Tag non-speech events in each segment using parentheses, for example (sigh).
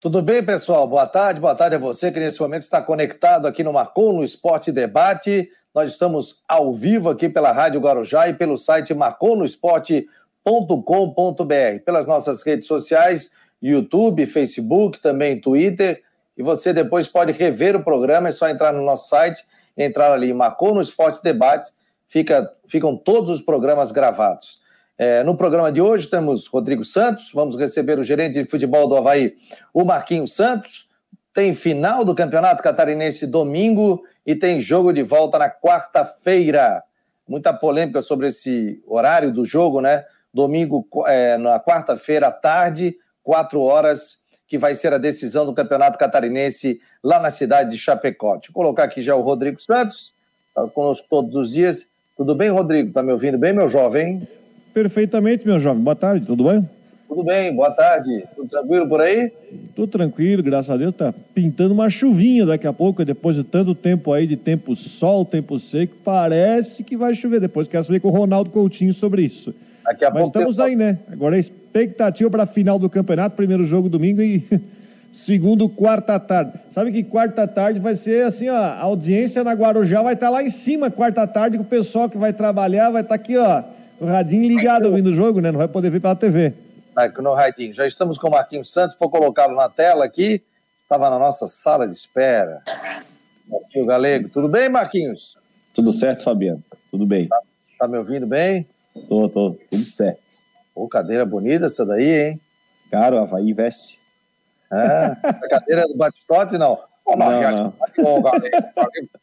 Tudo bem, pessoal? Boa tarde, boa tarde a você que nesse momento está conectado aqui no Marcou no Esporte Debate. Nós estamos ao vivo aqui pela Rádio Guarujá e pelo site marconosport.com.br, pelas nossas redes sociais, YouTube, Facebook, também Twitter. E você depois pode rever o programa, é só entrar no nosso site, entrar ali, Marcou no Esporte Debate, fica, ficam todos os programas gravados. É, no programa de hoje temos Rodrigo Santos, vamos receber o gerente de futebol do Havaí, o Marquinhos Santos. Tem final do Campeonato Catarinense domingo e tem jogo de volta na quarta-feira. Muita polêmica sobre esse horário do jogo, né? Domingo, é, na quarta-feira à tarde, quatro horas, que vai ser a decisão do Campeonato Catarinense lá na cidade de Chapecó. Deixa eu colocar aqui já o Rodrigo Santos, está conosco todos os dias. Tudo bem, Rodrigo? Está me ouvindo bem, meu jovem? Perfeitamente, meu jovem. Boa tarde, tudo bem? Tudo bem, boa tarde. Tudo tranquilo por aí? Tudo tranquilo, graças a Deus. Tá pintando uma chuvinha daqui a pouco, depois de tanto tempo aí de tempo sol, tempo seco, parece que vai chover. Depois quero saber com o Ronaldo Coutinho sobre isso. Daqui a Mas pouco estamos aí, né? Agora a expectativa para a final do campeonato, primeiro jogo domingo e (laughs) segundo quarta tarde. Sabe que quarta tarde vai ser assim, ó, a audiência na Guarujá vai estar tá lá em cima quarta tarde, que o pessoal que vai trabalhar vai estar tá aqui, ó o radinho ligado ouvindo o jogo, né? Não vai poder ver pela TV. No radinho. Já estamos com o Marquinhos Santos, vou colocá-lo na tela aqui. Estava na nossa sala de espera. Marquinhos Galego. Tudo bem, Marquinhos? Tudo certo, Fabiano. Tudo bem. Tá, tá me ouvindo bem? Tô, tô. Tudo certo. Pô, cadeira bonita essa daí, hein? Caro, Havaí veste. É, (laughs) a cadeira do Batistote, não. Não, não.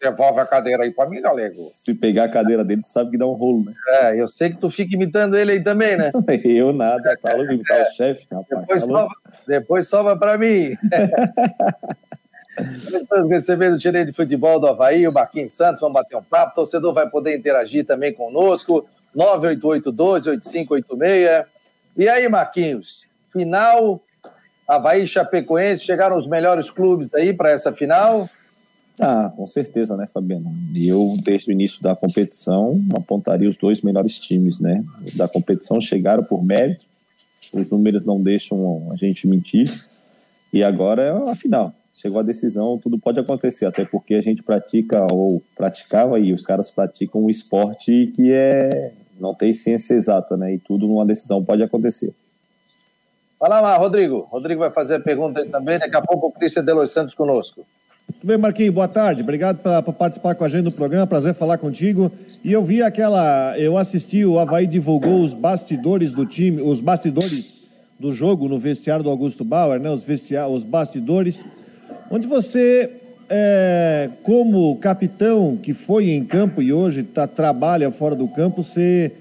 devolve a cadeira aí pra mim, galego. Se pegar a cadeira dele, tu sabe que dá um rolo, né? É, eu sei que tu fica imitando ele aí também, né? (laughs) eu nada, tá imitar é. o chefe, rapaz. Depois, tá salva, depois salva pra mim. (laughs) Estamos recebendo o gerente de futebol do Havaí, o Marquinhos Santos, vamos bater um papo. O torcedor vai poder interagir também conosco. 988-12-8586. E aí, Marquinhos, final Havaí e Chapecoense chegaram os melhores clubes aí para essa final? Ah, com certeza, né, Fabiano? Eu, desde o início da competição, apontaria os dois melhores times, né? Da competição chegaram por mérito, os números não deixam a gente mentir, e agora é a final. Chegou a decisão, tudo pode acontecer, até porque a gente pratica ou praticava e os caras praticam um esporte que é não tem ciência exata, né? E tudo numa decisão pode acontecer. Fala lá, Rodrigo. Rodrigo vai fazer a pergunta também. Daqui a pouco o Cristian Delos Santos conosco. Tudo bem, Marquinhos? Boa tarde. Obrigado por participar com a gente do programa. Prazer falar contigo. E eu vi aquela. Eu assisti, o Havaí divulgou os bastidores do time, os bastidores do jogo no vestiário do Augusto Bauer, né? Os, vestia... os bastidores. Onde você, é, como capitão que foi em campo e hoje tá, trabalha fora do campo, você.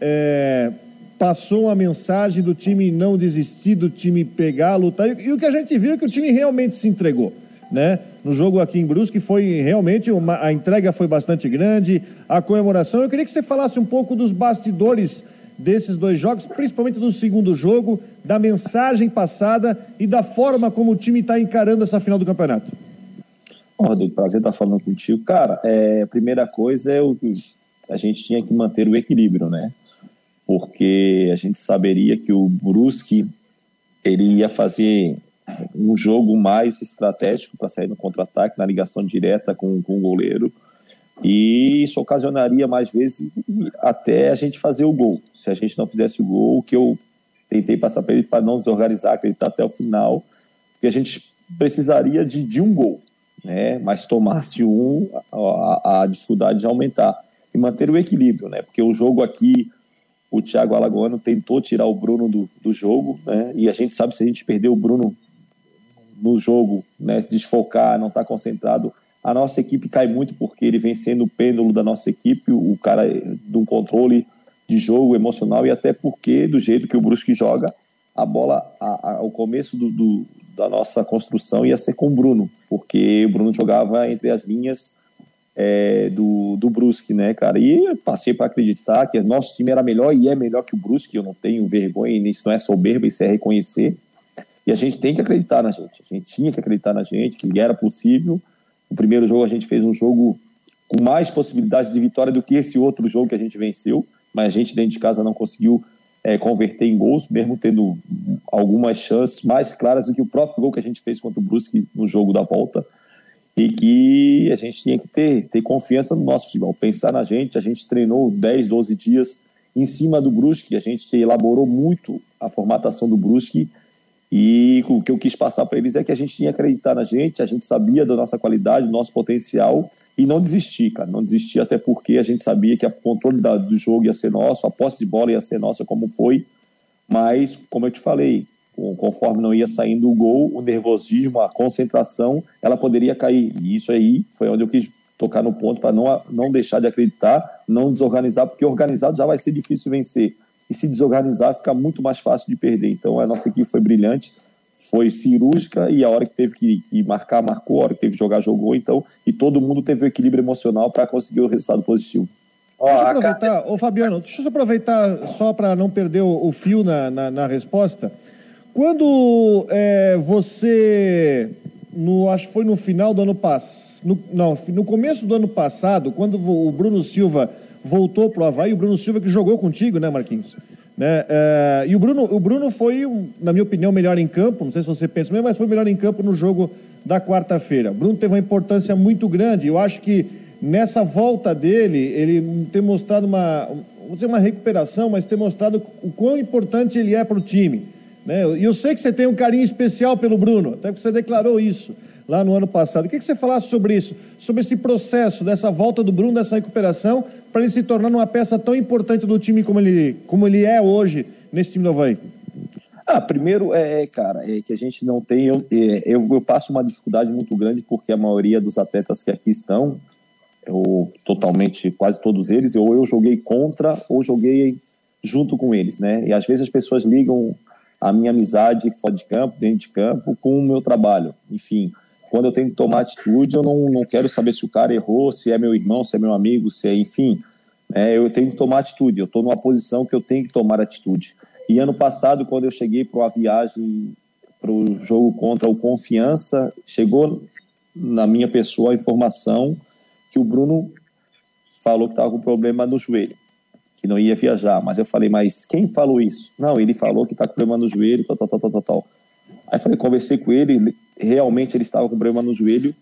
É, passou uma mensagem do time não desistir, do time pegar, lutar. E, o que a gente viu é que o time realmente se entregou. Né? No jogo aqui em Brusque foi realmente uma, a entrega foi bastante grande, a comemoração. Eu queria que você falasse um pouco dos bastidores desses dois jogos, principalmente do segundo jogo, da mensagem passada e da forma como o time está encarando essa final do campeonato. Rodrigo, prazer estar falando contigo. Cara, é, a primeira coisa é o a gente tinha que manter o equilíbrio, né? Porque a gente saberia que o Brusque ele ia fazer um jogo mais estratégico para sair no contra-ataque, na ligação direta com, com o goleiro, e isso ocasionaria mais vezes até a gente fazer o gol. Se a gente não fizesse o gol, que eu tentei passar para ele para não desorganizar, acreditar até o final, porque a gente precisaria de, de um gol, né? mas tomasse um, a, a dificuldade de aumentar. E manter o equilíbrio, né? porque o jogo aqui o Thiago Alagoano tentou tirar o Bruno do, do jogo, né? E a gente sabe se a gente perder o Bruno no jogo, né, desfocar, não estar tá concentrado, a nossa equipe cai muito porque ele vem sendo o pêndulo da nossa equipe, o cara de um controle de jogo emocional e até porque do jeito que o Brusque joga, a bola, a, a, o começo do, do, da nossa construção ia ser com o Bruno, porque o Bruno jogava entre as linhas é, do, do Brusque, né, cara? E passei para acreditar que nosso time era melhor e é melhor que o Brusque, eu não tenho vergonha, isso não é soberba, isso é reconhecer. E a gente tem que acreditar na gente, a gente tinha que acreditar na gente, que era possível. No primeiro jogo a gente fez um jogo com mais possibilidade de vitória do que esse outro jogo que a gente venceu, mas a gente dentro de casa não conseguiu é, converter em gols, mesmo tendo algumas chances mais claras do que o próprio gol que a gente fez contra o Brusque no jogo da volta. E que a gente tinha que ter, ter confiança no nosso futebol, pensar na gente. A gente treinou 10, 12 dias em cima do Brusque, a gente elaborou muito a formatação do Brusque e o que eu quis passar para eles é que a gente tinha que acreditar na gente, a gente sabia da nossa qualidade, do nosso potencial e não desistir, cara. Não desistir até porque a gente sabia que o controle da, do jogo ia ser nosso, a posse de bola ia ser nossa, como foi. Mas, como eu te falei, conforme não ia saindo o gol, o nervosismo, a concentração, ela poderia cair. E isso aí foi onde eu quis tocar no ponto para não, não deixar de acreditar, não desorganizar, porque organizado já vai ser difícil vencer e se desorganizar fica muito mais fácil de perder. Então a nossa equipe foi brilhante, foi cirúrgica e a hora que teve que marcar, marcou, a hora que teve que jogar, jogou. Então, e todo mundo teve o equilíbrio emocional para conseguir o resultado positivo. Deixa eu aproveitar, ô Fabiano, deixa eu aproveitar só para não perder o, o fio na, na, na, resposta. Quando é, você, no, acho que foi no final do ano passado, não, no começo do ano passado, quando o Bruno Silva voltou para o Havaí, o Bruno Silva que jogou contigo, né, Marquinhos? Né? É, e o Bruno, o Bruno foi, na minha opinião, melhor em campo, não sei se você pensa mesmo, mas foi melhor em campo no jogo da quarta-feira. O Bruno teve uma importância muito grande, eu acho que nessa volta dele, ele tem mostrado uma, vou dizer uma recuperação, mas tem mostrado o quão importante ele é para o time. Né? E eu sei que você tem um carinho especial pelo Bruno, até que você declarou isso lá no ano passado. O que, você falasse sobre isso, sobre esse processo, dessa volta do Bruno, dessa recuperação, para ele se tornar uma peça tão importante do time como ele, como ele é hoje nesse time do Havaí? Ah, primeiro, é, cara, é que a gente não tem. Eu, é, eu, eu, passo uma dificuldade muito grande porque a maioria dos atletas que aqui estão, eu, totalmente, quase todos eles, ou eu joguei contra ou joguei junto com eles, né? E às vezes as pessoas ligam a minha amizade fora de campo, dentro de campo, com o meu trabalho. Enfim, quando eu tenho que tomar atitude, eu não, não quero saber se o cara errou, se é meu irmão, se é meu amigo, se é, enfim. É, eu tenho que tomar atitude, eu estou numa posição que eu tenho que tomar atitude. E ano passado, quando eu cheguei para uma viagem, para o jogo contra o Confiança, chegou na minha pessoa a informação que o Bruno falou que estava com problema no joelho, que não ia viajar. Mas eu falei, mas quem falou isso? Não, ele falou que está com problema no joelho, tal, tal, tal, tal, tal. Aí falei, conversei com ele, realmente ele estava com problema no joelho.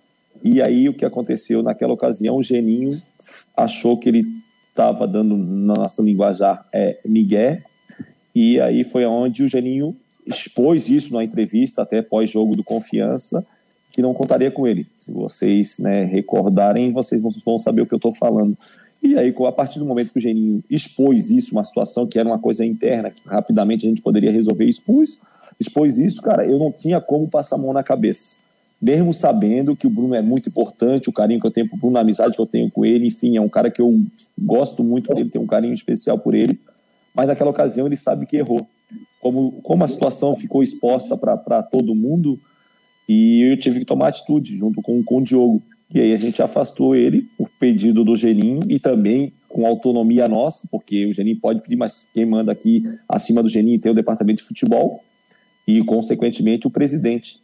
E aí o que aconteceu naquela ocasião, o Geninho achou que ele estava dando na nossa linguajar é Miguel. E aí foi onde o Geninho expôs isso na entrevista, até pós-jogo do Confiança, que não contaria com ele. Se vocês né, recordarem, vocês vão saber o que eu estou falando. E aí, a partir do momento que o Geninho expôs isso, uma situação que era uma coisa interna, que rapidamente a gente poderia resolver, expôs, expôs isso, cara, eu não tinha como passar a mão na cabeça. Mesmo sabendo que o Bruno é muito importante, o carinho que eu tenho pro Bruno, a amizade que eu tenho com ele, enfim, é um cara que eu gosto muito dele, tenho um carinho especial por ele. Mas naquela ocasião ele sabe que errou. Como, como a situação ficou exposta para todo mundo, e eu tive que tomar atitude junto com, com o Diogo. E aí a gente afastou ele por pedido do Geninho e também com autonomia nossa, porque o Geninho pode pedir, mas quem manda aqui acima do Geninho tem o departamento de futebol e, consequentemente, o presidente.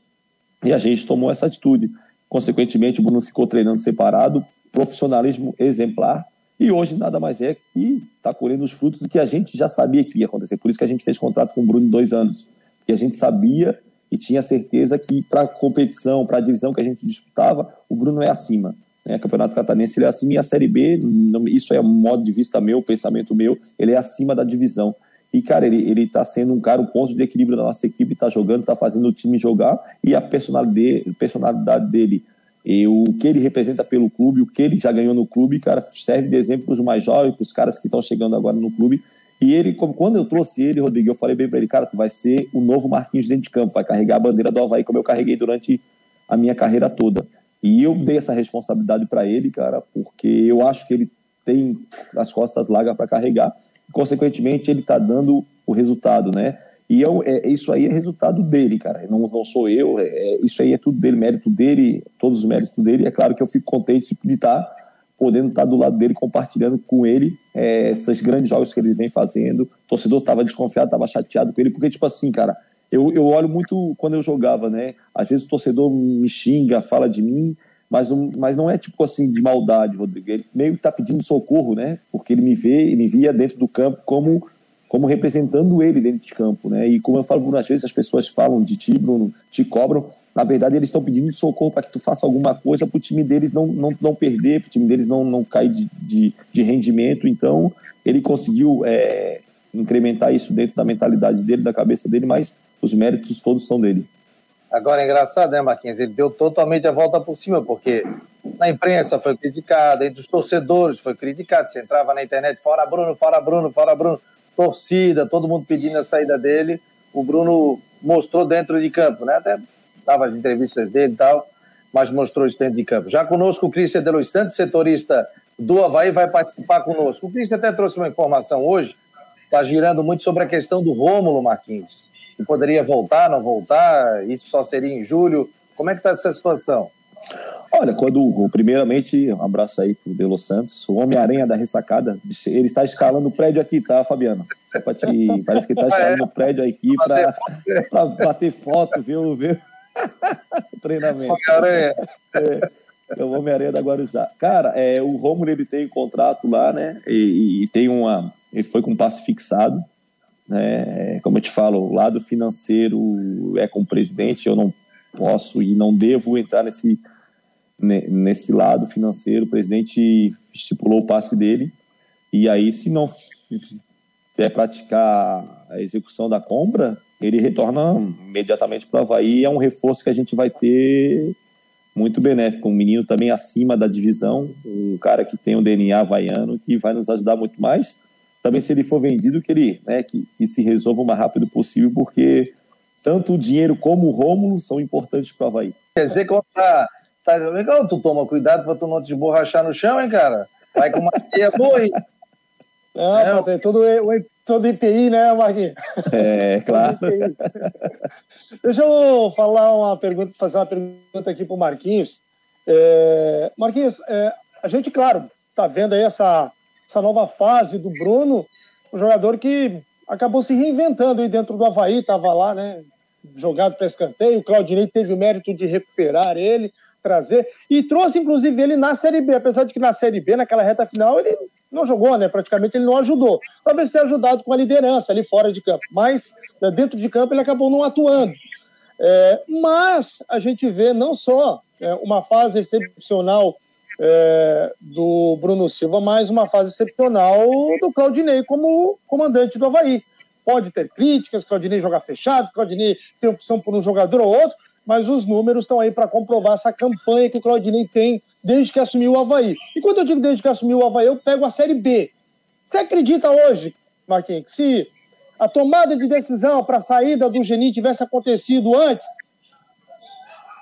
E a gente tomou essa atitude. Consequentemente, o Bruno ficou treinando separado, profissionalismo exemplar, e hoje nada mais é que está colhendo os frutos do que a gente já sabia que ia acontecer. Por isso que a gente fez contrato com o Bruno em dois anos, porque a gente sabia e tinha certeza que para a competição, para a divisão que a gente disputava, o Bruno é acima. Né? Campeonato Catarinense ele é acima e a Série B, isso é um modo de vista meu, pensamento meu, ele é acima da divisão. E, cara, ele, ele tá sendo um cara, um ponto de equilíbrio da nossa equipe, tá jogando, tá fazendo o time jogar, e a personalidade, personalidade dele, e o que ele representa pelo clube, o que ele já ganhou no clube, cara, serve de exemplo para os mais jovens, para os caras que estão chegando agora no clube. E ele, como, quando eu trouxe ele, Rodrigo, eu falei bem para ele, cara, tu vai ser o novo Marquinhos dentro de campo, vai carregar a bandeira do Havaí, como eu carreguei durante a minha carreira toda. E eu dei essa responsabilidade para ele, cara, porque eu acho que ele tem as costas largas para carregar consequentemente ele está dando o resultado, né? E eu, é, isso aí é resultado dele, cara. Não, não sou eu. É, é isso aí é tudo dele, mérito dele, todos os méritos dele. É claro que eu fico contente de estar tá podendo estar do lado dele, compartilhando com ele é, esses grandes jogos que ele vem fazendo. O torcedor estava desconfiado, estava chateado com ele, porque, tipo assim, cara, eu, eu olho muito quando eu jogava, né? Às vezes o torcedor me xinga, fala de mim, mas, mas não é tipo assim de maldade, Rodrigo. Ele meio que está pedindo socorro, né? Porque ele me vê, ele me via dentro do campo como como representando ele dentro de campo, né? E como eu falo, às vezes as pessoas falam de ti, Bruno, te cobram, na verdade eles estão pedindo socorro para que tu faça alguma coisa para o time deles não, não, não perder, para o time deles não, não cair de, de, de rendimento, então ele conseguiu é, incrementar isso dentro da mentalidade dele, da cabeça dele, mas os méritos todos são dele. Agora é engraçado, né, Marquinhos? Ele deu totalmente a volta por cima, porque na imprensa foi criticado, entre os torcedores foi criticado. Você entrava na internet, fora Bruno, fora Bruno, fora Bruno, torcida, todo mundo pedindo a saída dele. O Bruno mostrou dentro de campo, né? Até dava as entrevistas dele e tal, mas mostrou isso dentro de campo. Já conosco o Cristian de Los Santos, setorista do Havaí, vai participar conosco. O Cristian até trouxe uma informação hoje, está girando muito sobre a questão do Rômulo Marquinhos que poderia voltar, não voltar, isso só seria em julho. Como é que está essa situação? Olha, quando, primeiramente, um abraço aí pro Delo Santos, o Homem-Aranha da ressacada, ele está escalando o prédio aqui, tá, Fabiano? Só pra te, parece que está (laughs) escalando o prédio aqui para (laughs) bater foto, viu? viu? (laughs) Treinamento. Homem-Aranha. É, é o Homem-Aranha da Guarujá. Cara, é, o Romulo ele tem um contrato lá, né? E, e tem uma. Ele foi com passe fixado. Né? Como eu te falo, o lado financeiro é com o presidente, eu não posso e não devo entrar nesse, nesse lado financeiro. O presidente estipulou o passe dele, e aí, se não é praticar a execução da compra, ele retorna imediatamente para o Havaí. É um reforço que a gente vai ter muito benéfico. Um menino também acima da divisão, um cara que tem um DNA havaiano que vai nos ajudar muito mais também se ele for vendido, que ele né, que, que se resolva o mais rápido possível, porque tanto o dinheiro como o Rômulo são importantes para o Havaí. Quer dizer que tá, tá legal, tu toma cuidado para tu não te esborrachar no chão, hein, cara? Vai com uma teia boa, hein? Não, é, tem todo, todo IPI, né, Marquinhos? É, (laughs) claro. Deixa eu falar uma pergunta, fazer uma pergunta aqui para o Marquinhos. É, Marquinhos, é, a gente, claro, tá vendo aí essa essa nova fase do Bruno, um jogador que acabou se reinventando aí dentro do Havaí, estava lá, né? Jogado para escanteio. O Claudinei teve o mérito de recuperar ele, trazer, e trouxe inclusive ele na Série B, apesar de que na Série B, naquela reta final, ele não jogou, né? Praticamente ele não ajudou. Talvez tenha ajudado com a liderança ali fora de campo, mas né, dentro de campo ele acabou não atuando. É, mas a gente vê não só é, uma fase excepcional é, do Bruno Silva, mais uma fase excepcional do Claudinei como comandante do Havaí. Pode ter críticas, Claudinei jogar fechado, Claudinei tem opção por um jogador ou outro, mas os números estão aí para comprovar essa campanha que o Claudinei tem desde que assumiu o Havaí. E quando eu digo desde que assumiu o Havaí, eu pego a Série B. Você acredita hoje, Marquinhos, que se a tomada de decisão para a saída do Geni tivesse acontecido antes,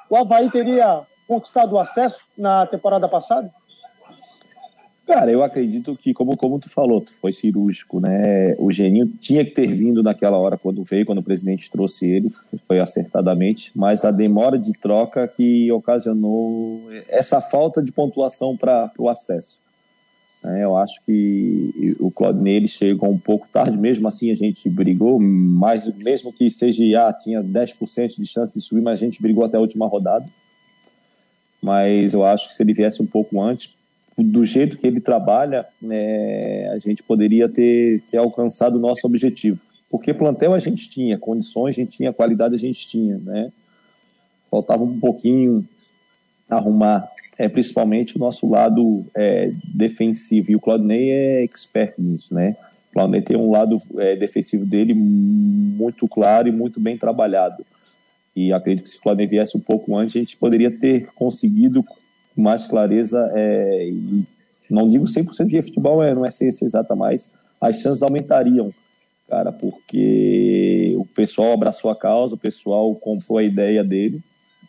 o Havaí teria conquistado o acesso na temporada passada? Cara, eu acredito que, como, como tu falou, tu foi cirúrgico, né? O Geninho tinha que ter vindo naquela hora quando veio, quando o presidente trouxe ele, foi acertadamente, mas a demora de troca que ocasionou essa falta de pontuação para o acesso. É, eu acho que o Claudinei ele chegou um pouco tarde, mesmo assim a gente brigou, mas mesmo que seja, ah, tinha 10% de chance de subir, mas a gente brigou até a última rodada mas eu acho que se ele viesse um pouco antes, do jeito que ele trabalha, é, a gente poderia ter, ter alcançado o nosso objetivo. Porque plantel a gente tinha, condições a gente tinha, qualidade a gente tinha, né? Faltava um pouquinho arrumar, é, principalmente o nosso lado é, defensivo. E o Claudinei é expert nisso, né? O Claudinei tem um lado é, defensivo dele muito claro e muito bem trabalhado. E acredito que se o Flamengo viesse um pouco antes, a gente poderia ter conseguido mais clareza, é, não digo 100% de futebol, é, não é ciência exata, mas as chances aumentariam, cara, porque o pessoal abraçou a causa, o pessoal comprou a ideia dele,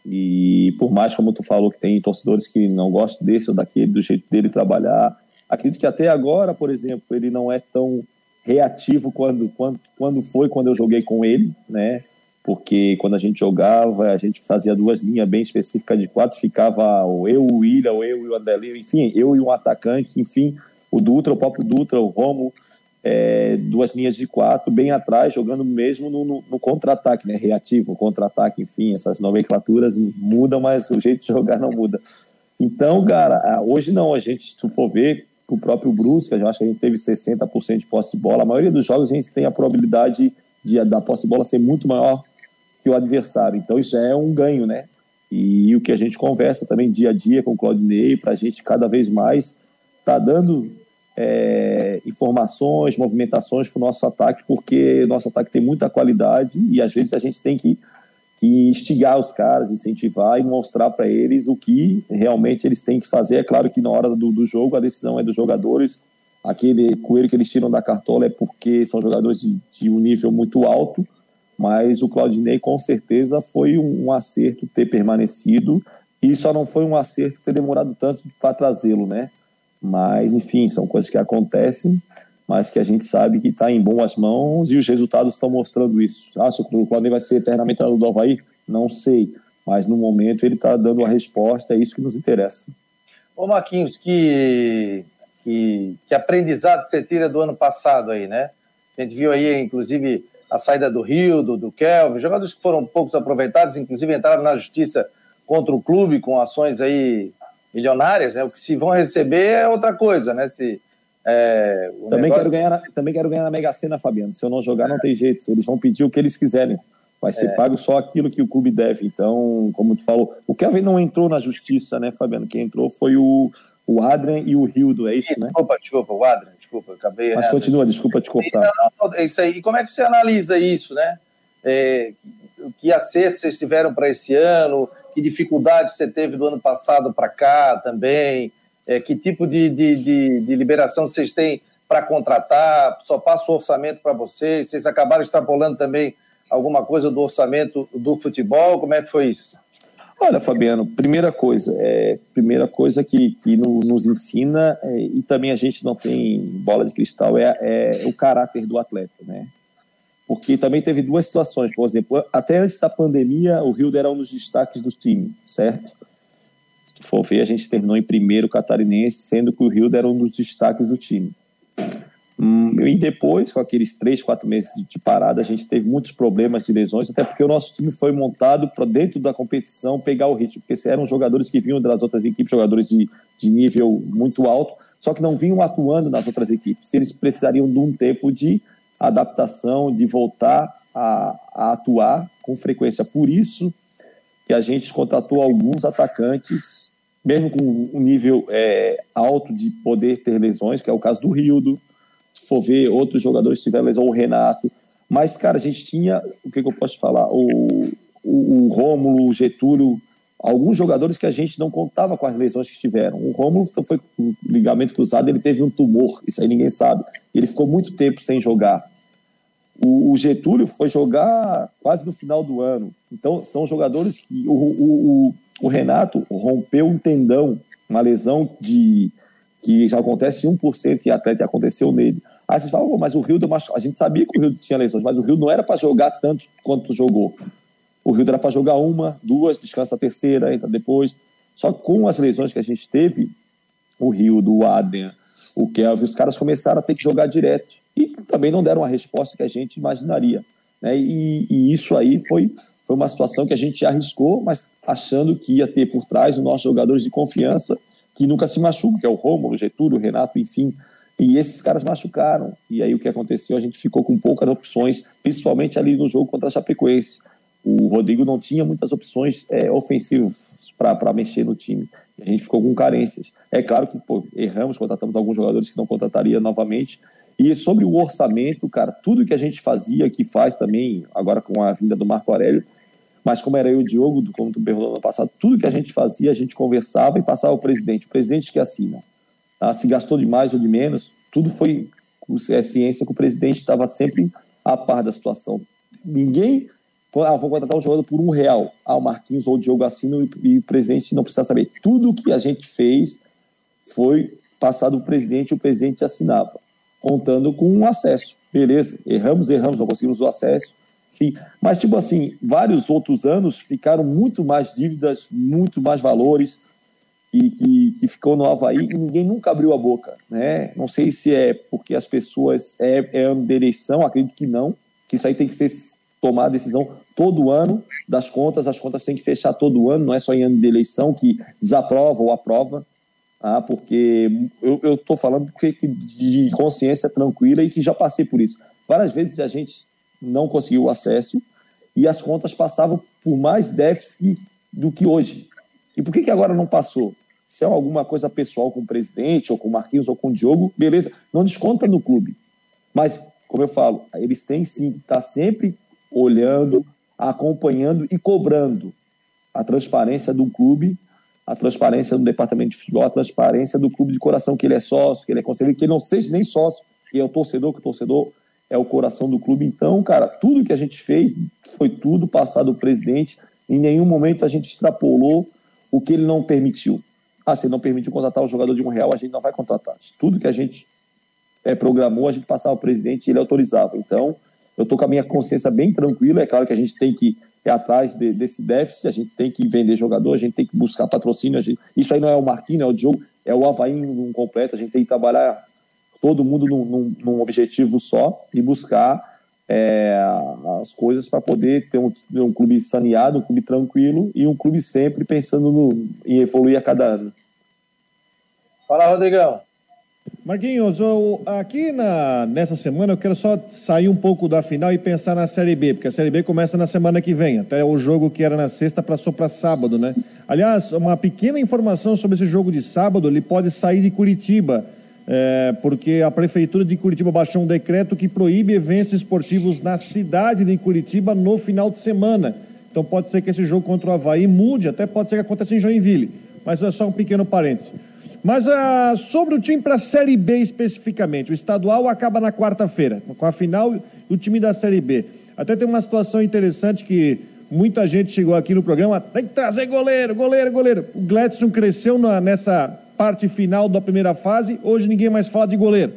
e por mais, como tu falou, que tem torcedores que não gostam desse ou daquele, do jeito dele trabalhar, acredito que até agora, por exemplo, ele não é tão reativo quando, quando, quando foi quando eu joguei com ele, né? Porque quando a gente jogava, a gente fazia duas linhas bem específicas de quatro, ficava eu, o William, o eu e o Adelino, enfim, eu e um atacante, enfim, o Dutra, o próprio Dutra, o Romo, é, duas linhas de quatro, bem atrás, jogando mesmo no, no, no contra-ataque, né, reativo, contra-ataque, enfim, essas nomenclaturas mudam, mas o jeito de jogar não muda. Então, cara, hoje não, a gente, se for ver, o próprio Brusque, eu acho que a gente teve 60% de posse de bola. A maioria dos jogos a gente tem a probabilidade de, da posse de bola ser muito maior que o adversário. Então isso é um ganho, né? E o que a gente conversa também dia a dia com o Claudinei, para a gente cada vez mais tá dando é, informações, movimentações para o nosso ataque, porque nosso ataque tem muita qualidade e às vezes a gente tem que, que instigar os caras, incentivar e mostrar para eles o que realmente eles têm que fazer. É claro que na hora do, do jogo a decisão é dos jogadores. Aquele coelho que eles tiram da cartola é porque são jogadores de, de um nível muito alto, mas o Claudinei com certeza foi um, acerto ter permanecido e só não foi um acerto ter demorado tanto para trazê-lo, né? Mas, enfim, são coisas que acontecem, mas que a gente sabe que está em boas mãos e os resultados estão mostrando isso. Ah, se o Claudinei vai ser eternamente treinador do Havaí? Não sei, mas no momento ele está dando a resposta, é isso que nos interessa. Ô Marquinhos, que, que, que aprendizado você tira do ano passado aí, né? A gente viu aí, inclusive, a saída do Rio, do, do Kelvin, jogadores que foram poucos aproveitados, inclusive entraram na justiça contra o clube com ações aí milionárias, né? O que se vão receber é outra coisa, né? Se, é, também, negócio... quero ganhar na, também quero ganhar na Mega Sena, Fabiano. Se eu não jogar, não tem jeito. Eles vão pedir o que eles quiserem. Vai ser é. pago só aquilo que o clube deve. Então, como tu falou, o Kevin não entrou na justiça, né, Fabiano? Quem entrou foi o, o Adrian e o Rildo, é isso, né? Desculpa, desculpa, o Adrian, desculpa, acabei. Mas continua, desculpa te cortar. Não, não, é isso aí. E como é que você analisa isso, né? É, que acertos vocês tiveram para esse ano? que dificuldade você teve do ano passado para cá também, é, que tipo de, de, de, de liberação vocês têm para contratar, só passa o orçamento para vocês, vocês acabaram extrapolando também alguma coisa do orçamento do futebol, como é que foi isso? Olha, Fabiano, primeira coisa, é, primeira coisa que, que no, nos ensina, é, e também a gente não tem bola de cristal, é, é o caráter do atleta, né? porque também teve duas situações, por exemplo, até antes da pandemia, o Rio era um dos destaques do time, certo? Se tu for ver, a gente terminou em primeiro catarinense, sendo que o Rio era um dos destaques do time. Hum, e depois, com aqueles três, quatro meses de parada, a gente teve muitos problemas de lesões, até porque o nosso time foi montado para dentro da competição pegar o ritmo, porque eram jogadores que vinham das outras equipes, jogadores de, de nível muito alto, só que não vinham atuando nas outras equipes. Eles precisariam de um tempo de adaptação, de voltar a, a atuar com frequência. Por isso que a gente contratou alguns atacantes, mesmo com um nível é, alto de poder ter lesões, que é o caso do Rildo, for ver outros jogadores tiveram lesão, o Renato. Mas, cara, a gente tinha, o que, que eu posso falar? O, o, o Rômulo, o Getúlio, alguns jogadores que a gente não contava com as lesões que tiveram. O Rômulo foi com ligamento cruzado, ele teve um tumor, isso aí ninguém sabe. Ele ficou muito tempo sem jogar. O, Getúlio foi jogar quase no final do ano. Então, são jogadores que. O, o, o Renato rompeu um tendão, uma lesão de que já acontece em 1% em atleta e aconteceu nele. Aí vocês falam, mas o Rio a gente sabia que o Rio tinha lesões, mas o Rio não era para jogar tanto quanto jogou. O Rio era para jogar uma, duas, descansa a terceira, entra depois. Só que com as lesões que a gente teve, o Rio, do Adrian, o Kelvin, os caras começaram a ter que jogar direto e também não deram a resposta que a gente imaginaria. Né? E, e, isso aí foi, foi uma situação que a gente arriscou, mas achando que ia ter por trás os nossos jogadores de confiança que nunca se machucam, que é o Rômulo, o Getúlio, o Renato, enfim. E esses caras machucaram. E aí o que aconteceu? A gente ficou com poucas opções, principalmente ali no jogo contra a Chapecoense. O Rodrigo não tinha muitas opções é, ofensivas para mexer no time. A gente ficou com carências. É claro que pô, erramos, contratamos alguns jogadores que não contrataria novamente. E sobre o orçamento, cara, tudo que a gente fazia, que faz também, agora com a vinda do Marco Aurélio, mas como era eu e o Diogo, como tu perguntou no ano passado, tudo que a gente fazia, a gente conversava e passava ao presidente. O presidente que assina. Tá? Se gastou de mais ou de menos, tudo foi é ciência que o presidente estava sempre a par da situação. Ninguém ah, vou contratar um jogador por um real. Ah, o Marquinhos ou o Diogo assino e, e o presidente não precisa saber. Tudo que a gente fez foi passado o presidente e o presidente assinava, contando com um acesso. Beleza, erramos, erramos, não conseguimos o acesso. Enfim, mas, tipo assim, vários outros anos ficaram muito mais dívidas, muito mais valores que, que, que ficou no Havaí e ninguém nunca abriu a boca. Né? Não sei se é porque as pessoas. É, é ano de eleição, acredito que não, que isso aí tem que ser tomar a decisão todo ano das contas, as contas têm que fechar todo ano, não é só em ano de eleição que desaprova ou aprova. Ah, porque eu estou falando porque, de consciência tranquila e que já passei por isso. Várias vezes a gente não conseguiu acesso e as contas passavam por mais déficit do que hoje. E por que, que agora não passou? Se é alguma coisa pessoal com o presidente, ou com o Marquinhos, ou com o Diogo, beleza, não desconta no clube. Mas, como eu falo, eles têm sim que estar sempre olhando, acompanhando e cobrando a transparência do clube, a transparência do departamento de futebol, a transparência do clube de coração, que ele é sócio, que ele é conselheiro, que ele não seja nem sócio, e é o torcedor, que o torcedor é o coração do clube. Então, cara, tudo que a gente fez foi tudo passado ao presidente. Em nenhum momento a gente extrapolou o que ele não permitiu. Ah, se não permitiu contratar o jogador de um real, a gente não vai contratar. Tudo que a gente é, programou, a gente passava ao presidente e ele autorizava. Então, eu estou com a minha consciência bem tranquila. É claro que a gente tem que ir atrás de, desse déficit, a gente tem que vender jogador, a gente tem que buscar patrocínio. Gente, isso aí não é o Marquinhos, é o Diogo, é o Havaí num completo. A gente tem que trabalhar todo mundo num, num, num objetivo só e buscar é, as coisas para poder ter um, um, clube saneado, um clube tranquilo e um clube sempre pensando no, em evoluir a cada ano. Fala, Rodrigão. Marquinhos, eu, aqui na, nessa semana eu quero só sair um pouco da final e pensar na Série B, porque a Série B começa na semana que vem. Até o jogo que era na sexta passou para sábado, né? Aliás, uma pequena informação sobre esse jogo de sábado, ele pode sair de Curitiba, é, porque a Prefeitura de Curitiba baixou um decreto que proíbe eventos esportivos na cidade de Curitiba no final de semana. Então pode ser que esse jogo contra o Havaí mude, até pode ser que aconteça em Joinville. Mas é só um pequeno parênteses. Mas uh, sobre o time para a Série B especificamente, o estadual acaba na quarta-feira, com a final do time da Série B. Até tem uma situação interessante que muita gente chegou aqui no programa, tem que trazer goleiro, goleiro, goleiro. O Gladson cresceu na, nessa parte final da primeira fase, hoje ninguém mais fala de goleiro.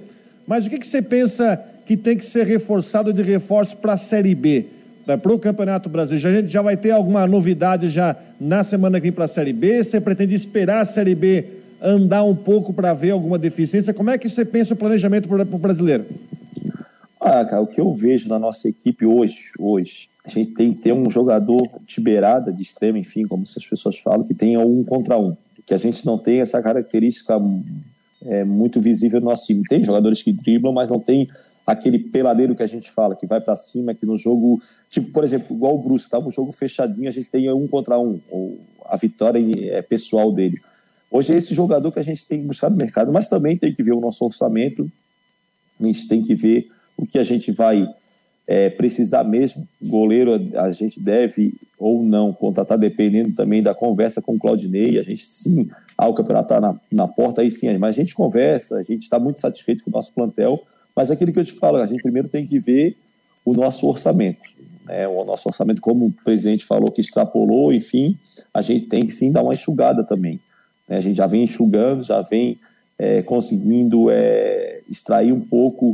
Mas o que, que você pensa que tem que ser reforçado de reforço para a Série B? Né, para o Campeonato Brasileiro. A gente já vai ter alguma novidade já na semana que vem para a Série B? Você pretende esperar a Série B andar um pouco para ver alguma deficiência? Como é que você pensa o planejamento para o brasileiro? Ah, cara, o que eu vejo na nossa equipe hoje, hoje, a gente tem que ter um jogador de beirada, de extremo, enfim, como as pessoas falam, que tenha um contra um. Que a gente não tem essa característica é, muito visível no nosso time. Tem jogadores que driblam, mas não tem aquele peladeiro que a gente fala, que vai para cima, que no jogo, tipo, por exemplo, igual o Brusque, tá? Um jogo fechadinho, a gente tem um contra um, ou a vitória é pessoal dele. Hoje é esse jogador que a gente tem que buscar no mercado, mas também tem que ver o nosso orçamento, a gente tem que ver o que a gente vai é, precisar mesmo. Goleiro a gente deve ou não contratar, dependendo também da conversa com o Claudinei. A gente sim, ah, o campeonato está na, na porta, aí sim, mas a gente conversa, a gente está muito satisfeito com o nosso plantel. Mas aquilo que eu te falo, a gente primeiro tem que ver o nosso orçamento. Né? O nosso orçamento, como o presidente falou, que extrapolou, enfim, a gente tem que sim dar uma enxugada também. Né? A gente já vem enxugando, já vem é, conseguindo é, extrair um pouco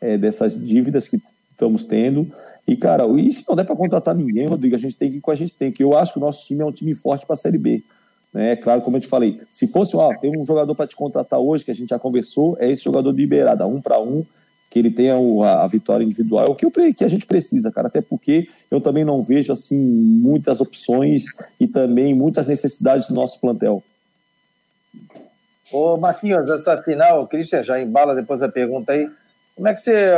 é, dessas dívidas que estamos tendo. E, cara, e se não der para contratar ninguém, Rodrigo, a gente tem que ir com a gente tem, que eu acho que o nosso time é um time forte para a Série B. Né? Claro, como eu te falei, se fosse, ó, tem um jogador para te contratar hoje, que a gente já conversou, é esse jogador de Iberada, um para um, que ele tenha a, a, vitória individual, é o que, eu, que a gente precisa, cara, até porque eu também não vejo, assim, muitas opções e também muitas necessidades do nosso plantel. Ô, Marquinhos, essa final, o Christian já embala depois da pergunta aí. Como é que você,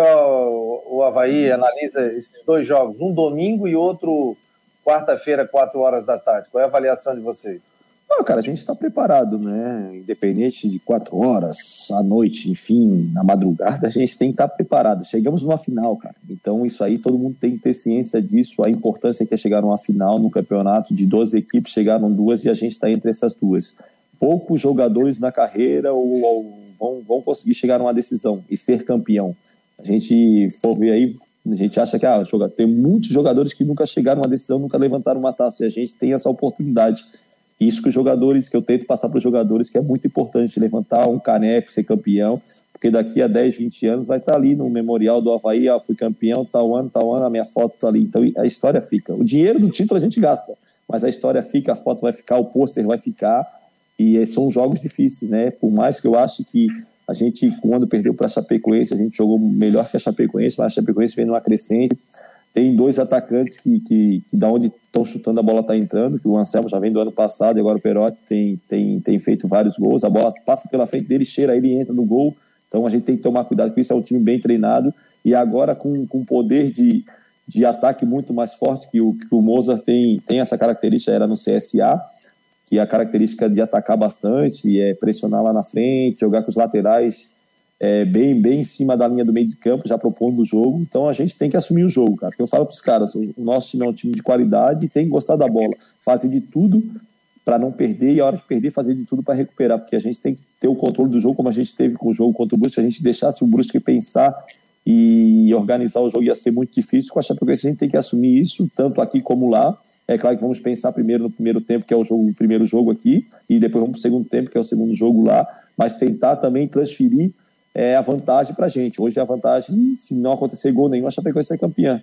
o, Havaí, analisa esses dois jogos, um domingo e outro quarta-feira, quatro horas da tarde? Qual é a avaliação de vocês? Ah, cara, a gente está preparado, né? Independente de quatro horas, à noite, enfim, na madrugada, a gente tem que estar tá preparado. Chegamos numa final, cara. Então, isso aí todo mundo tem que ter ciência disso, a importância que é chegar numa final no campeonato de 12 equipes, chegaram duas e a gente está entre essas duas poucos jogadores na carreira ou, ou vão, vão conseguir chegar numa decisão e ser campeão. A gente for ver aí, a gente acha que ah, tem muitos jogadores que nunca chegaram a uma decisão, nunca levantaram uma taça, e a gente tem essa oportunidade. Isso que os jogadores, que eu tento passar para os jogadores, que é muito importante, levantar um caneco, ser campeão, porque daqui a 10, 20 anos vai estar ali no memorial do Havaí, ah, fui campeão, tal ano, tal ano, a minha foto está ali. Então a história fica. O dinheiro do título a gente gasta, mas a história fica, a foto vai ficar, o pôster vai ficar, e são jogos difíceis, né? Por mais que eu ache que a gente, quando perdeu para a Chapecoense, a gente jogou melhor que a Chapecoense, mas a Chapecoense vem numa crescente. tem dois atacantes que, que, que da onde estão chutando a bola está entrando, que o Anselmo já vem do ano passado e agora o Perotti tem, tem, tem feito vários gols, a bola passa pela frente dele, cheira, ele entra no gol, então a gente tem que tomar cuidado com isso, é um time bem treinado e agora com, com poder de, de ataque muito mais forte que o, que o Mozart tem, tem essa característica, era no CSA, que a característica de atacar bastante, é pressionar lá na frente, jogar com os laterais é, bem, bem em cima da linha do meio de campo, já propondo o jogo. Então a gente tem que assumir o jogo, cara. eu falo para os caras, o nosso time é um time de qualidade tem que gostar da bola, fazer de tudo para não perder e a hora de perder fazer de tudo para recuperar, porque a gente tem que ter o controle do jogo como a gente teve com o jogo contra o Brusque. Se a gente deixasse o Brusque pensar e organizar o jogo ia ser muito difícil. Com a Chapecoense a gente tem que assumir isso, tanto aqui como lá. É claro que vamos pensar primeiro no primeiro tempo, que é o, jogo, o primeiro jogo aqui, e depois vamos para o segundo tempo, que é o segundo jogo lá, mas tentar também transferir é, a vantagem para a gente. Hoje a vantagem, se não acontecer gol nenhum, a Chapecoense é campeã.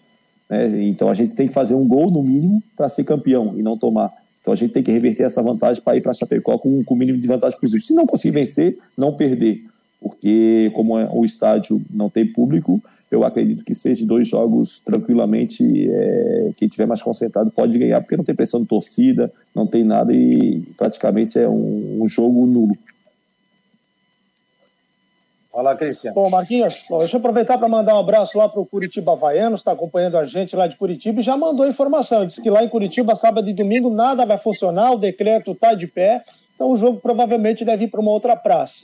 Né? Então a gente tem que fazer um gol no mínimo para ser campeão e não tomar. Então a gente tem que reverter essa vantagem para ir para Chapecó com, com o mínimo de vantagem possível. Se não conseguir vencer, não perder. Porque como é, o estádio não tem público, eu acredito que seja dois jogos tranquilamente, é, quem tiver mais concentrado pode ganhar, porque não tem pressão de torcida, não tem nada e praticamente é um, um jogo nulo. Fala, Cristiano. Bom, Marquinhos, bom, deixa eu aproveitar para mandar um abraço lá para o Curitiba Havaiano, está acompanhando a gente lá de Curitiba e já mandou informação. Diz que lá em Curitiba, sábado e domingo, nada vai funcionar, o decreto está de pé, então o jogo provavelmente deve ir para uma outra praça.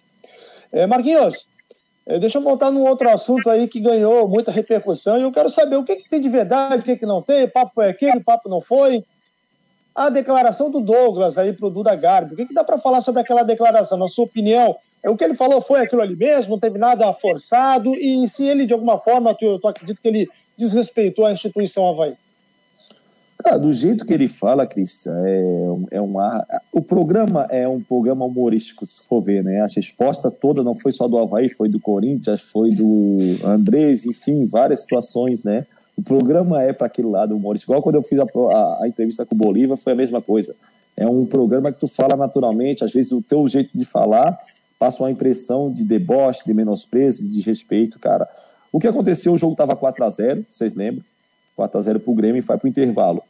É, Marquinhos, deixa eu voltar num outro assunto aí que ganhou muita repercussão e eu quero saber o que, que tem de verdade, o que, que não tem, papo é aquele, papo não foi. A declaração do Douglas aí para o Duda Garbi, o que, que dá para falar sobre aquela declaração? Na sua opinião, é, o que ele falou foi aquilo ali mesmo, não teve nada forçado, e se ele, de alguma forma, tu, tu acredita que ele desrespeitou a instituição Havaí? Cara, do jeito que ele fala, Cris, é, é uma, o programa é um programa humorístico, se for ver, né? A resposta toda não foi só do Havaí, foi do Corinthians, foi do Andrés, enfim, várias situações, né? O programa é para aquele lado humorístico. Igual quando eu fiz a, a, a, entrevista com o Bolívar, foi a mesma coisa. É um programa que tu fala naturalmente, às vezes o teu jeito de falar passa uma impressão de deboche, de menosprezo, de desrespeito, cara. O que aconteceu, o jogo estava 4 a 0 vocês lembram? 4 a 0 pro Grêmio e vai pro intervalo.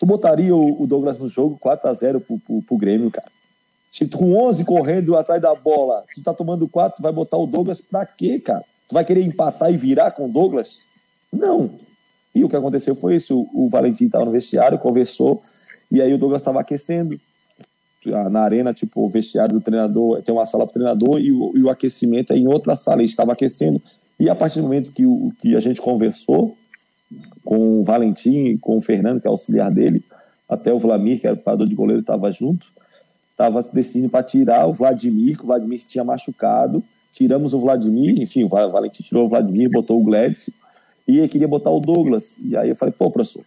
Tu botaria o, Douglas no jogo 4 a 0 pro, pro, pro Grêmio, cara? Tu com 11 correndo atrás da bola, tu tá tomando 4, tu vai botar o Douglas pra quê, cara? Tu vai querer empatar e virar com o Douglas? Não. E o que aconteceu foi isso, o, Valentim estava no vestiário, conversou, e aí o Douglas estava aquecendo, na arena, tipo, o vestiário do treinador, tem uma sala para treinador e o, e o aquecimento é em outra sala, ele estava aquecendo. E a partir do momento que, o, que a gente conversou com o Valentim, com o Fernando, que é auxiliar dele, até o Vladimir, que era o parador de goleiro, estava junto, estava se decidindo para tirar o Vladimir, que o Vladimir tinha machucado, tiramos o Vladimir, enfim, o Valentim tirou o Vladimir, botou o Gladys, e queria botar o Douglas. E aí eu falei, pô, professor,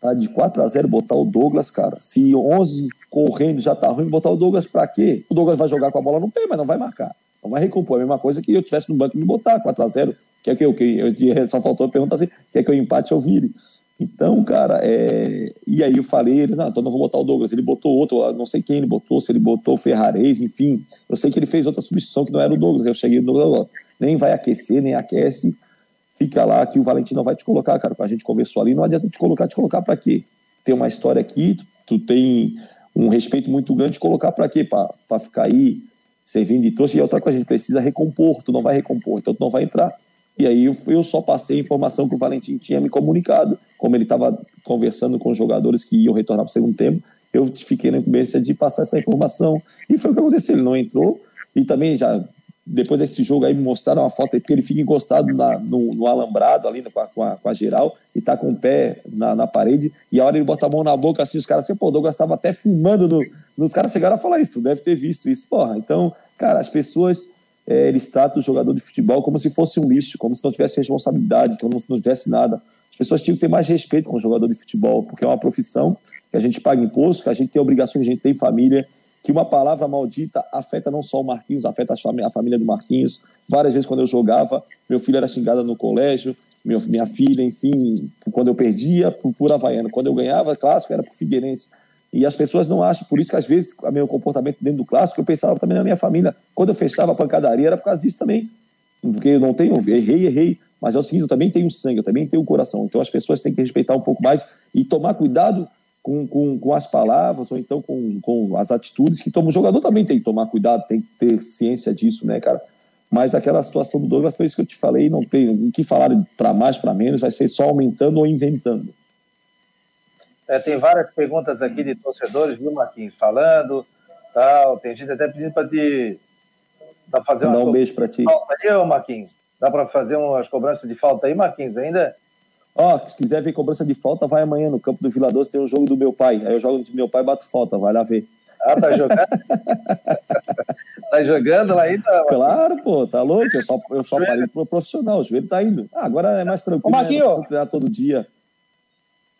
tá de 4 a 0 botar o Douglas, cara. Se 11 correndo já tá ruim, botar o Douglas para quê? O Douglas vai jogar com a bola no pé, mas não vai marcar. Não vai recompor. É a mesma coisa que eu tivesse no banco e me botar 4 a 0 Quer que eu, que eu só faltou a pergunta assim, quer que eu empate ou vire? Então, cara, é... e aí eu falei, ele, não, então não vou botar o Douglas. Ele botou outro, não sei quem ele botou, se ele botou o Ferrarese, enfim. Eu sei que ele fez outra substituição que não era o Douglas. Eu cheguei no Douglas, nem vai aquecer, nem aquece fica lá que o Valentim não vai te colocar, cara. A gente conversou ali, não adianta te colocar, te colocar para quê? Tem uma história aqui, tu, tu, tem um respeito muito grande, te colocar para quê? Para ficar aí servindo de trouxa. E outra coisa, a gente precisa recompor, tu não vai recompor, então tu não vai entrar. E aí eu, só passei a informação que o Valentim tinha me comunicado, como ele estava conversando com os jogadores que iam retornar para o segundo tempo, eu fiquei na incumbência de passar essa informação. E foi o que aconteceu, ele não entrou, e também já depois desse jogo aí me mostraram uma foto que ele fica encostado na, no, no, alambrado ali com a, com a, com a geral e tá com o pé na, na, parede e a hora ele bota a mão na boca assim, os caras assim, pô, Douglas tava até filmando no, nos caras chegaram a falar isso, tu deve ter visto isso, porra. Então, cara, as pessoas é, eles tratam o jogador de futebol como se fosse um lixo, como se não tivesse responsabilidade, como se não tivesse nada. As pessoas tinham que ter mais respeito com o jogador de futebol, porque é uma profissão que a gente paga imposto, que a gente tem obrigações, a gente tem família, que uma palavra maldita afeta não só o Marquinhos, afeta a família do Marquinhos. Várias vezes, quando eu jogava, meu filho era xingado no colégio, minha filha, enfim, quando eu perdia, por, por Havaiano. Quando eu ganhava, clássico, era por Figueirense. E as pessoas não acham, por isso que às vezes o meu comportamento dentro do clássico, eu pensava também na minha família. Quando eu fechava a pancadaria, era por causa disso também. Porque eu não tenho, errei, errei. Mas é o seguinte, eu também tenho sangue, eu também tenho coração. Então as pessoas têm que respeitar um pouco mais e tomar cuidado com, com, com as palavras ou então com, com as atitudes que toma. O jogador também tem que tomar cuidado, tem que ter ciência disso, né, cara? Mas aquela situação do Douglas foi isso que eu te falei, não tem o que falar para mais, para menos, vai ser só aumentando ou inventando. É, tem várias perguntas aqui de torcedores, viu, Marquinhos? Falando, tal. Tem gente até pedindo para te pra fazer Dá um beijo para ti. Falta aí, Marquinhos? Dá para fazer umas cobranças de falta aí, Marquinhos, ainda? Ó, oh, se quiser ver cobrança de falta, vai amanhã no campo do Vila Doce, tem um jogo do meu pai. Aí eu jogo do meu pai e bato falta, vai lá ver. Ah, tá jogando? (laughs) tá jogando lá ainda? Claro, pô, tá louco? Eu só, eu só parei pro profissional, o joelho tá indo. Ah, agora é mais tranquilo, Ô, Marquinho, né? treinar todo dia.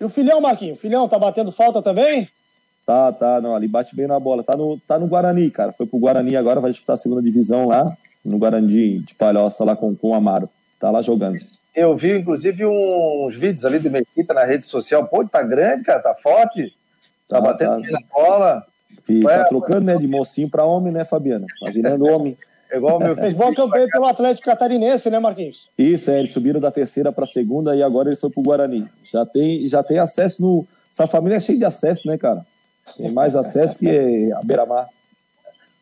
E o filhão, Marquinho? O filhão tá batendo falta também? Tá, tá, não, ali bate bem na bola. Tá no, tá no Guarani, cara. Foi pro Guarani agora, vai disputar a segunda divisão lá, no Guarani de Palhoça, lá com, com o Amaro. Tá lá jogando. Eu vi, inclusive, uns vídeos ali do Mesquita na rede social. Pô, tá grande, cara, tá forte. Tá, tá batendo tá. na bola. Fih, tá trocando, né, de mocinho para homem, né, Fabiana? Tá virando homem. É igual o meu filho. Fez boa campanha pelo Atlético Catarinense, né, Marquinhos? Isso, é, eles subiram da terceira para a segunda e agora ele foi pro Guarani. Já tem, já tem acesso no. Essa família é cheia de acesso, né, cara? Tem mais acesso que a Beira-Mar.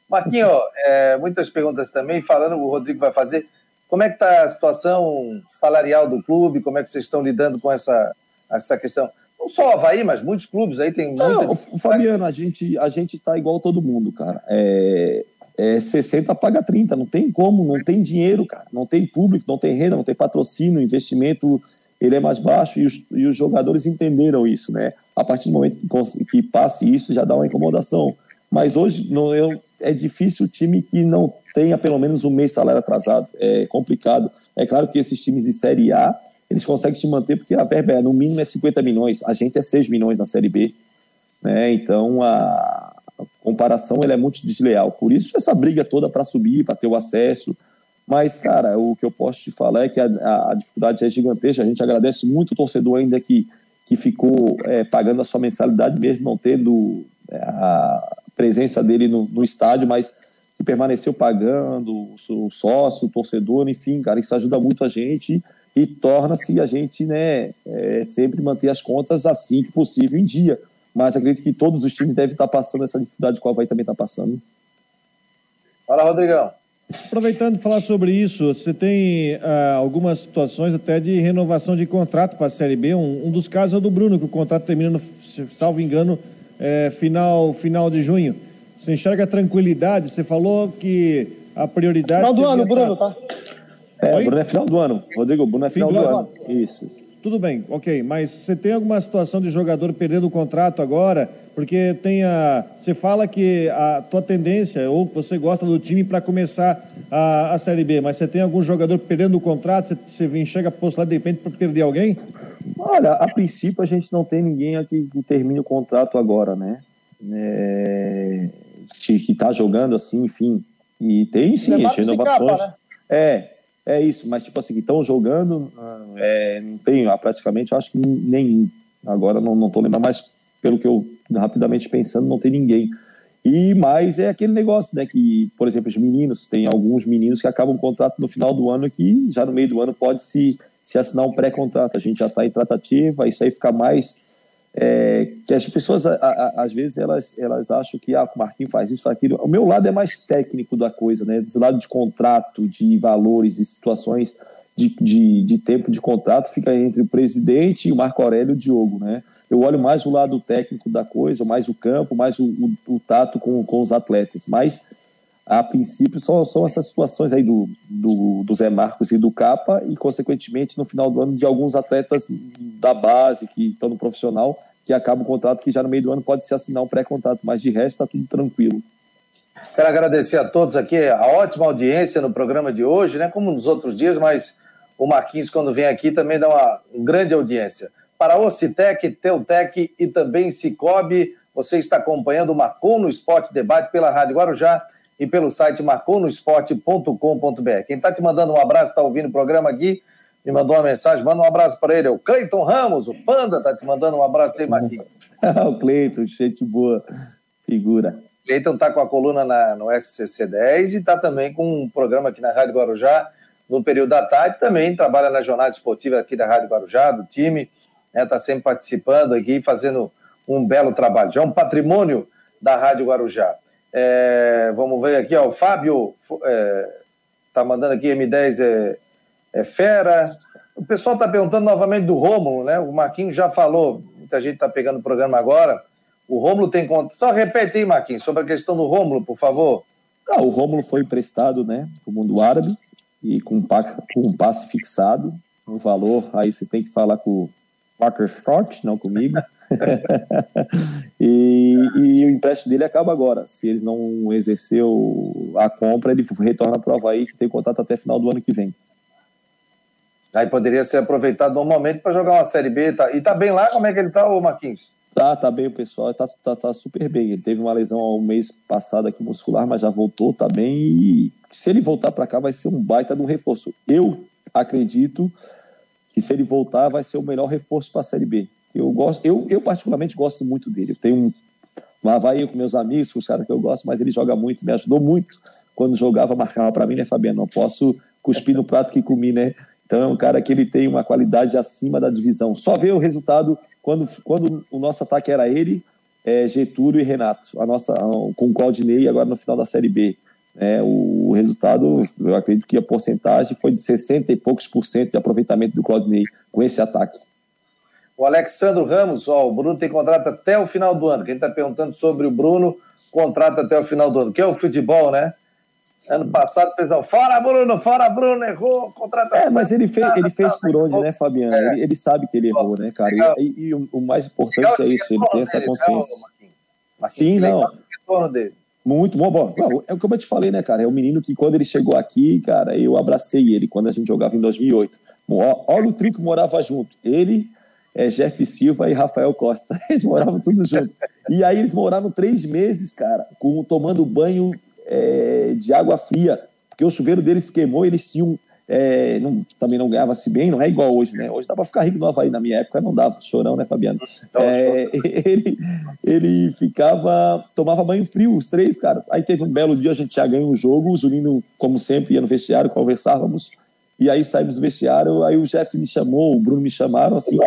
Marquinho, é, muitas perguntas também, falando, o Rodrigo vai fazer. Como é que está a situação salarial do clube? Como é que vocês estão lidando com essa, essa questão? Não só o Havaí, mas muitos clubes aí tem muitas... Não, Fabiano, a gente, a gente tá igual todo mundo, cara. É, é 60 paga 30, não tem como, não tem dinheiro, cara. Não tem público, não tem renda, não tem patrocínio, investimento ele é mais baixo e os, e os jogadores entenderam isso, né? A partir do momento que, que passe isso, já dá uma incomodação. Mas hoje não, eu, é difícil o time que não tenha pelo menos um mês de salário atrasado. É complicado. É claro que esses times de Série A eles conseguem se manter porque a verba é, no mínimo é 50 milhões, a gente é 6 milhões na Série B, né? Então a, comparação ela é muito desleal. Por isso essa briga toda para subir, para ter o acesso. Mas, cara, o que eu posso te falar é que a, a, a dificuldade é gigantesca. A gente agradece muito o torcedor ainda que, que ficou é, pagando a sua mensalidade, mesmo não tendo é, a presença dele no, no estádio, mas que permaneceu pagando, o sócio, o torcedor, enfim, cara, isso ajuda muito a gente e torna-se a gente né, é, sempre manter as contas assim que possível em dia. Mas acredito que todos os times devem estar passando essa dificuldade que o Havaí também está passando. Fala, Rodrigão. Aproveitando de falar sobre isso, você tem ah, algumas situações até de renovação de contrato para a Série B. Um, um, dos casos é o do Bruno, que o contrato termina, no, salvo engano, é, final, final de junho. Você enxerga tranquilidade? Você falou que a prioridade. Final do ano, Bruno, tá? É, Oi? Bruno é final do ano. Rodrigo, Bruno é final do, do, ano. ano. Isso. Tudo bem, ok. Mas você tem alguma situação de jogador perdendo o contrato agora? Porque tem a. Você fala que a tua tendência, ou você gosta do time para começar a, a Série B, mas você tem algum jogador perdendo o contrato? Você, você enxerga a possibilidade de repente para perder alguém? Olha, a princípio a gente não tem ninguém aqui que termine o contrato agora, né? É, que está jogando assim, enfim. E tem sim, as renovações. Capa, né? É, é isso, mas tipo assim, estão jogando, é, não tem, ah, praticamente, acho que nenhum. Agora não, não lembrando, mas pelo que eu rapidamente pensando, não tem ninguém. E mais é aquele negócio, né? Que, por exemplo, os meninos, tem alguns meninos que acabam o contrato no final do ano que já no meio do ano pode se, se assinar um pré-contrato. A gente já está em tratativa, isso aí fica mais é, que as pessoas, a, a, às vezes, elas, elas acham que ah, o Marquinhos faz isso, faz aquilo. O meu lado é mais técnico da coisa, né? Desse lado de contrato, de valores, de situações de, de, de, tempo de contrato, fica entre o presidente e o Marco Aurélio e o Diogo, né? Eu olho mais o lado técnico da coisa, mais o campo, mais o, o, o tato com, com os atletas. Mas a princípio são, são essas situações aí do, do, do, Zé Marcos e do Capa e consequentemente no final do ano de alguns atletas da base que estão no profissional que acaba o contrato que já no meio do ano pode se assinar um pré-contrato, mas de resto está tudo tranquilo. Quero agradecer a todos aqui a ótima audiência no programa de hoje, né? Como nos outros dias, mas o Marquinhos quando vem aqui também dá uma grande audiência. Para o Citec, Teutec e também Cicobi, você está acompanhando o Marcou no Esporte Debate pela Rádio Guarujá e pelo site marconosport.com.br. Quem está te mandando um abraço, está ouvindo o programa aqui, me mandou uma mensagem, manda um abraço para ele. É o Cleiton Ramos, o Panda, está te mandando um abraço aí, Marquinhos. (laughs) o Cleiton, gente boa, figura. Cleiton está com a coluna na, no SCC 10 e está também com um programa aqui na Rádio Guarujá, no período da tarde, também trabalha na jornada esportiva aqui da Rádio Guarujá, do time, está né, tá sempre participando aqui, fazendo um belo trabalho. Já é um patrimônio da Rádio Guarujá. É, vamos ver aqui, ó, o Fábio está é, mandando aqui, M10 é, é fera. O pessoal está perguntando novamente do Rômulo, né? O Marquinhos já falou, muita gente está pegando o programa agora. O Rômulo tem conta. Só repete aí, Marquinhos, sobre a questão do Rômulo, por favor. Ah, o Rômulo foi emprestado, né, para o mundo árabe e com, com um passe fixado. O valor, aí vocês têm que falar com o Parker Scott, não comigo. (laughs) e, e, o empréstimo dele acaba agora. Se eles não exerceu a compra, ele retorna para o Havaí, que tem contato até final do ano que vem. Aí poderia ser aproveitado normalmente para jogar uma Série B. Tá, e tá bem lá? Como é que ele tá, o Marquinhos? Tá, tá bem o pessoal, tá, tá, tá super bem. Ele teve uma lesão ao mês passado aqui muscular, mas já voltou, tá bem. E se ele voltar para cá, vai ser um baita de um reforço. Eu acredito que se ele voltar, vai ser o melhor reforço para a Série B. Eu, gosto, eu, eu particularmente gosto muito dele. Eu tenho um, um Havaí com meus amigos, com os caras que eu gosto, mas ele joga muito, me ajudou muito. Quando jogava, marcava para mim, né, Fabiano? Não posso cuspir no prato que comi, né? Então é um cara que ele tem uma qualidade acima da divisão. Só vê o resultado quando, quando o nosso ataque era ele, é, Getúlio e Renato, a nossa com o Claudinei agora no final da Série B. É, o resultado, eu acredito que a porcentagem foi de 60 e poucos por cento de aproveitamento do Claudinei com esse ataque. O Alexandro Ramos, ó, o Bruno tem contrato até o final do ano. Quem está perguntando sobre o Bruno, contrato até o final do ano, que é o futebol, né? Ano passado, pessoal, fora Bruno, fora Bruno, errou, contratação. É, mas ele fez, ele fez por onde, né, Fabiano? É. Ele, ele, sabe que ele errou, né, cara? E, e, e o, o, mais importante é isso, ele tem essa consciência. Né, Sim, não. Muito bom, bom. É como eu te falei, né, cara? É o um menino que quando ele chegou aqui, cara, eu abracei ele quando a gente jogava em 2008. Olha o trio que morava junto. Ele, é, Jeff Silva e Rafael Costa. (laughs) Eles moravam todos juntos. E aí eles moraram três meses, cara, com, tomando banho é, de água fria, porque o chuveiro deles queimou eles tinham. É, não, também não ganhava-se bem, não é igual hoje, né? Hoje dá para ficar rico no Havaí, na minha época não dava, chorão, né, Fabiano? É, (laughs) ele, ele ficava, tomava banho frio, os três, cara. Aí teve um belo dia, a gente já ganhou o jogo, o Zunino, como sempre, ia no vestiário, conversávamos, e aí saímos do vestiário, aí o Jeff me chamou, o Bruno me chamaram, assim,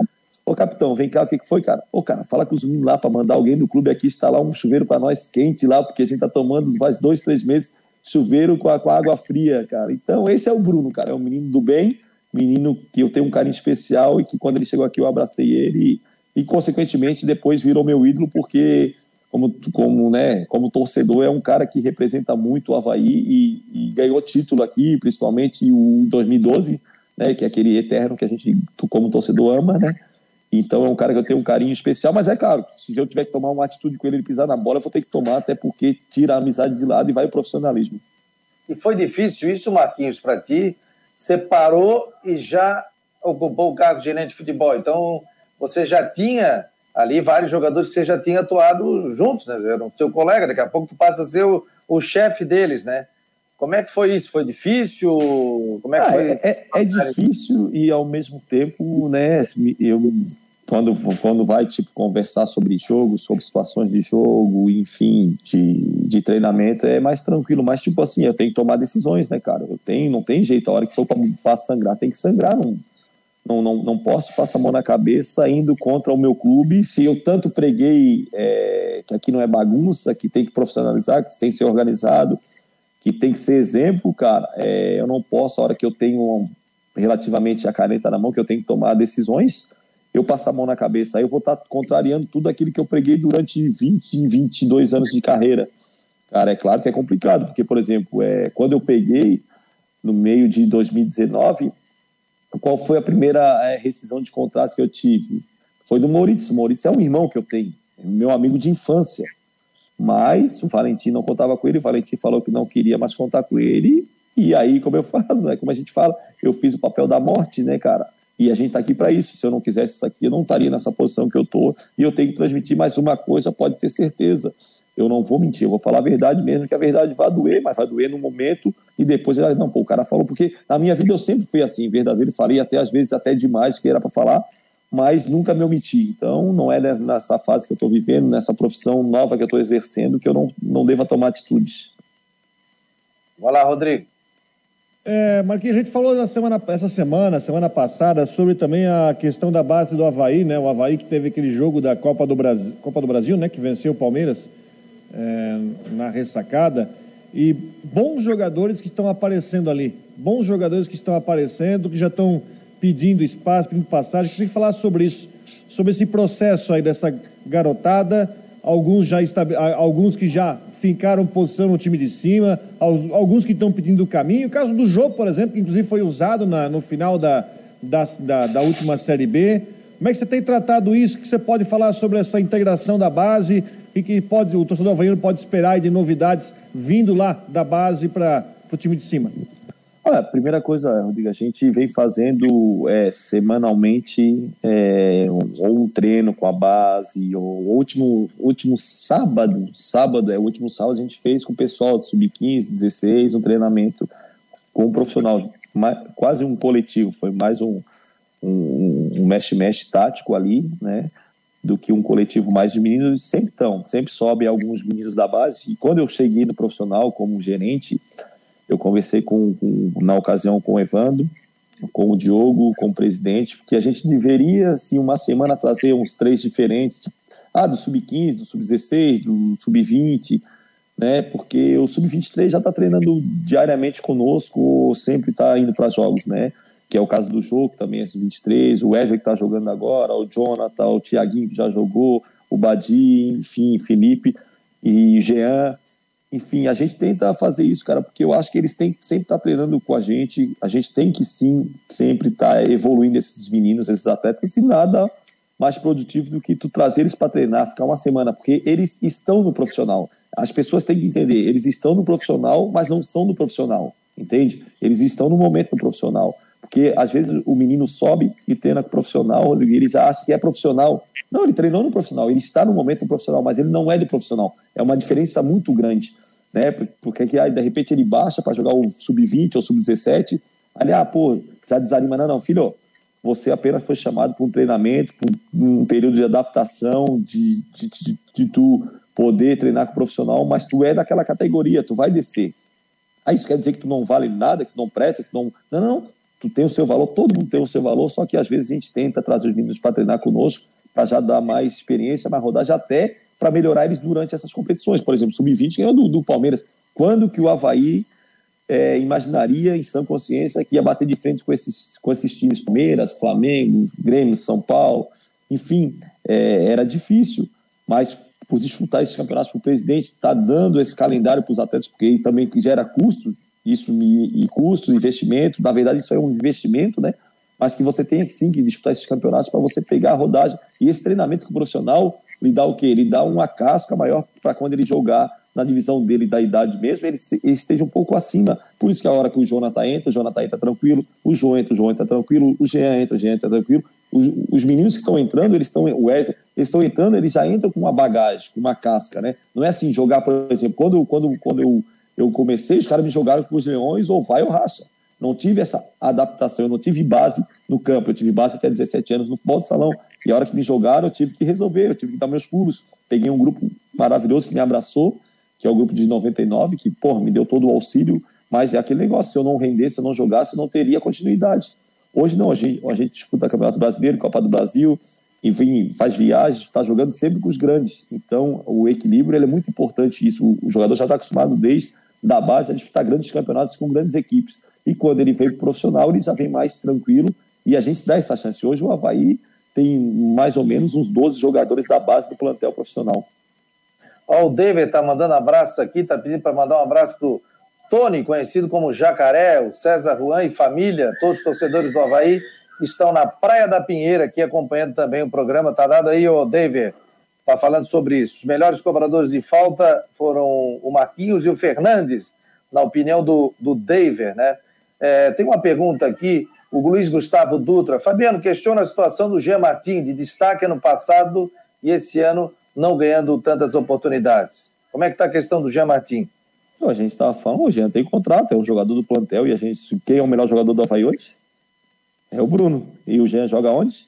Ô, capitão, vem cá, o que, que foi, cara? Ô, cara, fala com os meninos lá para mandar alguém do clube aqui instalar um chuveiro para nós quente lá, porque a gente tá tomando faz dois, três meses chuveiro com, a, com a água fria, cara. Então, esse é o Bruno, cara. É um menino do bem, menino que eu tenho um carinho especial e que quando ele chegou aqui eu abracei ele e, e consequentemente, depois virou meu ídolo, porque como, como, né, como torcedor, é um cara que representa muito o Havaí e, e ganhou título aqui, principalmente o 2012, né, que é aquele eterno que a gente, como torcedor, ama, né? Então é um cara que eu tenho um carinho especial, mas é claro, se eu tiver que tomar uma atitude com ele, ele pisar na bola, eu vou ter que tomar, até porque tira a amizade de lado e vai o profissionalismo. E foi difícil isso, Marquinhos, para ti? Você parou e já ocupou o cargo de gerente de futebol. Então você já tinha ali vários jogadores que você já tinha atuado juntos, né? Era o seu colega, daqui a pouco tu passa a ser o, o chefe deles, né? Como é que foi isso? Foi difícil? Como é que ah, foi? É, é, difícil e ao mesmo tempo, né? Eu quando quando vai tipo conversar sobre jogo, sobre situações de jogo, enfim, de, de treinamento é mais tranquilo. Mas tipo assim, eu tenho que tomar decisões, né, cara? Eu tenho, não tem jeito. A hora que for para sangrar, tem que sangrar. Não, não, não, não posso passar a mão na cabeça indo contra o meu clube. Se eu tanto preguei é, que aqui não é bagunça, que tem que profissionalizar, que tem que ser organizado que tem que ser exemplo, cara, é, eu não posso, a hora que eu tenho relativamente a caneta na mão, que eu tenho que tomar decisões, eu passar a mão na cabeça. Aí eu vou estar tá contrariando tudo aquilo que eu preguei durante 20, 22 anos de carreira. Cara, é claro que é complicado, porque, por exemplo, é, quando eu peguei, no meio de 2019, qual foi a primeira é, rescisão de contrato que eu tive? Foi do Maurício. O Maurício é um irmão que eu tenho, é meu amigo de infância. Mas o Valentim não contava com ele, o Valentim falou que não queria mais contar com ele. E aí, como eu (laughs) falo, né, como a gente fala, eu fiz o papel da morte, né, cara? E a gente está aqui para isso. Se eu não quisesse isso aqui, eu não estaria nessa posição que eu estou. E eu tenho que transmitir mais uma coisa, pode ter certeza. Eu não vou mentir, eu vou falar a verdade mesmo, que a verdade vai doer, mas vai doer no momento e depois ele não, pô, o cara falou, porque na minha vida eu sempre fui assim, verdadeiro, falei até às vezes até demais que era para falar, mas nunca me omiti. Então, não é nessa fase que eu estou vivendo, nessa profissão nova que eu estou exercendo, que eu não, não deva tomar atitudes. Vai lá, Rodrigo. É, Marquinhos, a gente falou na semana, essa semana, semana passada, sobre também a questão da base do Havaí, né? O Havaí que teve aquele jogo da Copa do Brasil, Copa do Brasil né? Que venceu o Palmeiras é, na ressacada. E bons jogadores que estão aparecendo ali. Bons jogadores que estão aparecendo, que já estão pedindo espaço, pedindo passagem. Queria falar sobre isso, sobre esse processo aí dessa garotada. Alguns já alguns que já fincaram posição no time de cima, alguns que estão pedindo o caminho. O caso do jogo, por exemplo, que inclusive foi usado na, no final da, da, da, da, última Série B. Como é que você tem tratado isso? O que você pode falar sobre essa integração da base e que pode, o torcedor havaiano pode esperar de novidades vindo lá da base para o time de cima? A primeira coisa, Rodrigo, a gente vem fazendo é, semanalmente é, ou um treino com a base, o último, último sábado, sábado, é o último sábado a gente fez com o pessoal de sub-15, 16, um treinamento com um profissional, quase um coletivo, foi mais um um mexe-mexe um tático ali, né, do que um coletivo mais de meninos, sempre estão, sempre sobe alguns meninos da base, e quando eu cheguei no profissional como gerente, eu conversei com, com, na ocasião com o Evandro, com o Diogo, com o presidente, porque a gente deveria, assim, uma semana trazer uns três diferentes. Ah, do sub-15, do sub-16, do sub-20, né? Porque o sub-23 já está treinando diariamente conosco, sempre está indo para jogos, né? Que é o caso do jogo, que também é sub-23, o Wesley que está jogando agora, o Jonathan, o Tiaguinho que já jogou, o Badi, enfim, Felipe e Jean. Enfim, a gente tenta fazer isso, cara, porque eu acho que eles têm que sempre estar tá treinando com a gente. A gente tem que sim sempre estar tá evoluindo esses meninos, esses atletas, e nada mais produtivo do que tu trazer eles para treinar, ficar uma semana, porque eles estão no profissional. As pessoas têm que entender, eles estão no profissional, mas não são no profissional, entende? Eles estão no momento do profissional. Porque às vezes o menino sobe e treina com profissional, e ele já acha que é profissional. Não, ele treinou no profissional, ele está no momento profissional, mas ele não é do profissional. É uma diferença muito grande, né? Porque que aí, de repente ele baixa para jogar o sub-20 ou sub-17, ali, ah, pô, já desanima, não, não, filho, você apenas foi chamado para um treinamento, para um período de adaptação, de, de, de, de tu poder treinar com o profissional, mas tu é daquela categoria, tu vai descer. Aí isso quer dizer que tu não vale nada, que tu não presta, que tu não. Não, não, tu tem o seu valor, todo mundo tem o seu valor, só que às vezes a gente tenta trazer os meninos para treinar conosco, para já dar mais experiência, mais rodagem, até para melhorar eles durante essas competições. Por exemplo, Sub-20 ganhou do, do, Palmeiras. Quando que o Havaí é, imaginaria, em sã consciência, que ia bater de frente com esses, com esses times Palmeiras, Flamengo, Grêmio, São Paulo, enfim, é, era difícil, mas por disputar esses campeonatos para o presidente, está dando esse calendário para os atletas, porque também gera custos, isso e, e custos, investimento, na verdade isso é um investimento, né? mas que você tem sim que disputar esses campeonatos para você pegar a rodagem. E esse treinamento com o profissional lhe dá o quê? Ele dá uma casca maior para quando ele jogar na divisão dele da idade mesmo, ele, ele, esteja um pouco acima. Por isso que a hora que o Jonathan entra, o Jonathan entra tranquilo, o João entra, o João entra tranquilo, o Jean entra, o Jean entra tranquilo. Os, os meninos que estão entrando, eles estão, o Wesley, eles estão entrando, eles já entram com uma bagagem, com uma casca, né? Não é assim jogar, por exemplo, quando, quando, quando eu, eu comecei, os caras me jogaram com os leões, ou vai ou racha não tive essa adaptação, eu não tive base no campo, eu tive base até 17 anos no futebol de salão. E a hora que me jogaram, eu tive que resolver, eu tive que dar meus pulos. Peguei um grupo maravilhoso que me abraçou, que é o grupo de 99, que, porra, me deu todo o auxílio, mas é aquele negócio, se eu não rendesse, se eu não jogasse, eu não teria continuidade. Hoje não, a gente, a gente disputa Campeonato Brasileiro, Copa do Brasil, enfim, faz viagens, está jogando sempre com os grandes. Então, o equilíbrio é muito importante isso. O jogador já está acostumado desde da base a disputar grandes campeonatos com grandes equipes. E quando ele veio profissional, ele já vem mais tranquilo e a gente dá essa chance. Hoje o Havaí tem mais ou menos uns 12 jogadores da base do plantel profissional. Ó, o David está mandando abraço aqui, está pedindo para mandar um abraço para o Tony, conhecido como Jacaré, o César Juan e família, todos os torcedores do Havaí estão na Praia da Pinheira aqui acompanhando também o programa. Está dado aí, o David, tá falando sobre isso. Os melhores cobradores de falta foram o Marquinhos e o Fernandes, na opinião do, do David, né? É, tem uma pergunta aqui, o Luiz Gustavo Dutra. Fabiano, questiona a situação do Jean Martin, de destaque ano passado e esse ano não ganhando tantas oportunidades. Como é que está a questão do Jean Martin? A gente estava falando, o Jean tem contrato, é um jogador do plantel e a gente. Quem é o melhor jogador do Havaí hoje? É o Bruno. E o Jean joga onde?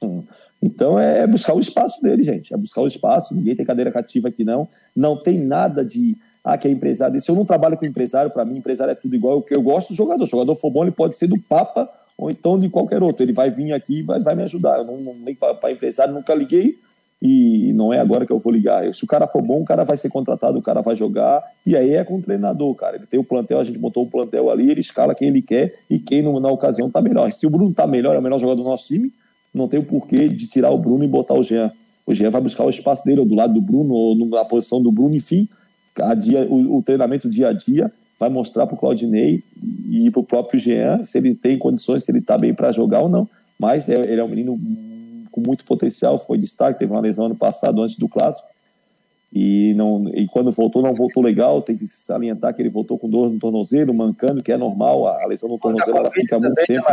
Hum. Então é, é buscar o espaço dele, gente. É buscar o espaço. Ninguém tem cadeira cativa aqui, não. Não tem nada de ah, que é empresário. Se eu não trabalho com empresário, para mim, empresário é tudo igual. Que eu gosto do jogador. O jogador for bom, ele pode ser do Papa ou então de qualquer outro. Ele vai vir aqui e vai, vai me ajudar. Eu não, nem para empresário nunca liguei e não é agora que eu vou ligar. Se o cara for bom, o cara vai ser contratado, o cara vai jogar, e aí é com o treinador, cara. Ele tem o plantel, a gente montou o plantel ali, ele escala quem ele quer e quem na ocasião tá melhor. Se o Bruno tá melhor, é o melhor jogador do nosso time, não tem o porquê de tirar o Bruno e botar o Jean. O Jean vai buscar o espaço dele, ou do lado do Bruno, ou na posição do Bruno, enfim. A dia, o, o treinamento dia a dia vai mostrar para o Claudinei e para o próprio Jean se ele tem condições, se ele está bem para jogar ou não. Mas é, ele é um menino com muito potencial, foi destaque, teve uma lesão ano passado antes do clássico. E, não, e quando voltou, não voltou legal. Tem que salientar que ele voltou com dor no tornozelo, mancando, que é normal. A lesão no tornozelo ela fica muito tempo.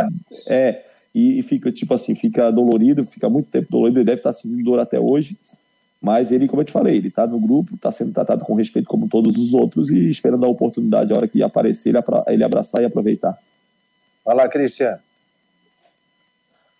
É, e, e, fica tipo assim, fica dolorido, fica muito tempo dolorido. Ele deve estar sentindo dor até hoje. Mas ele, como eu te falei, ele está no grupo, está sendo tratado com respeito como todos os outros e esperando a oportunidade, a hora que aparecer, ele abraçar e aproveitar. Vai lá, Cristiano.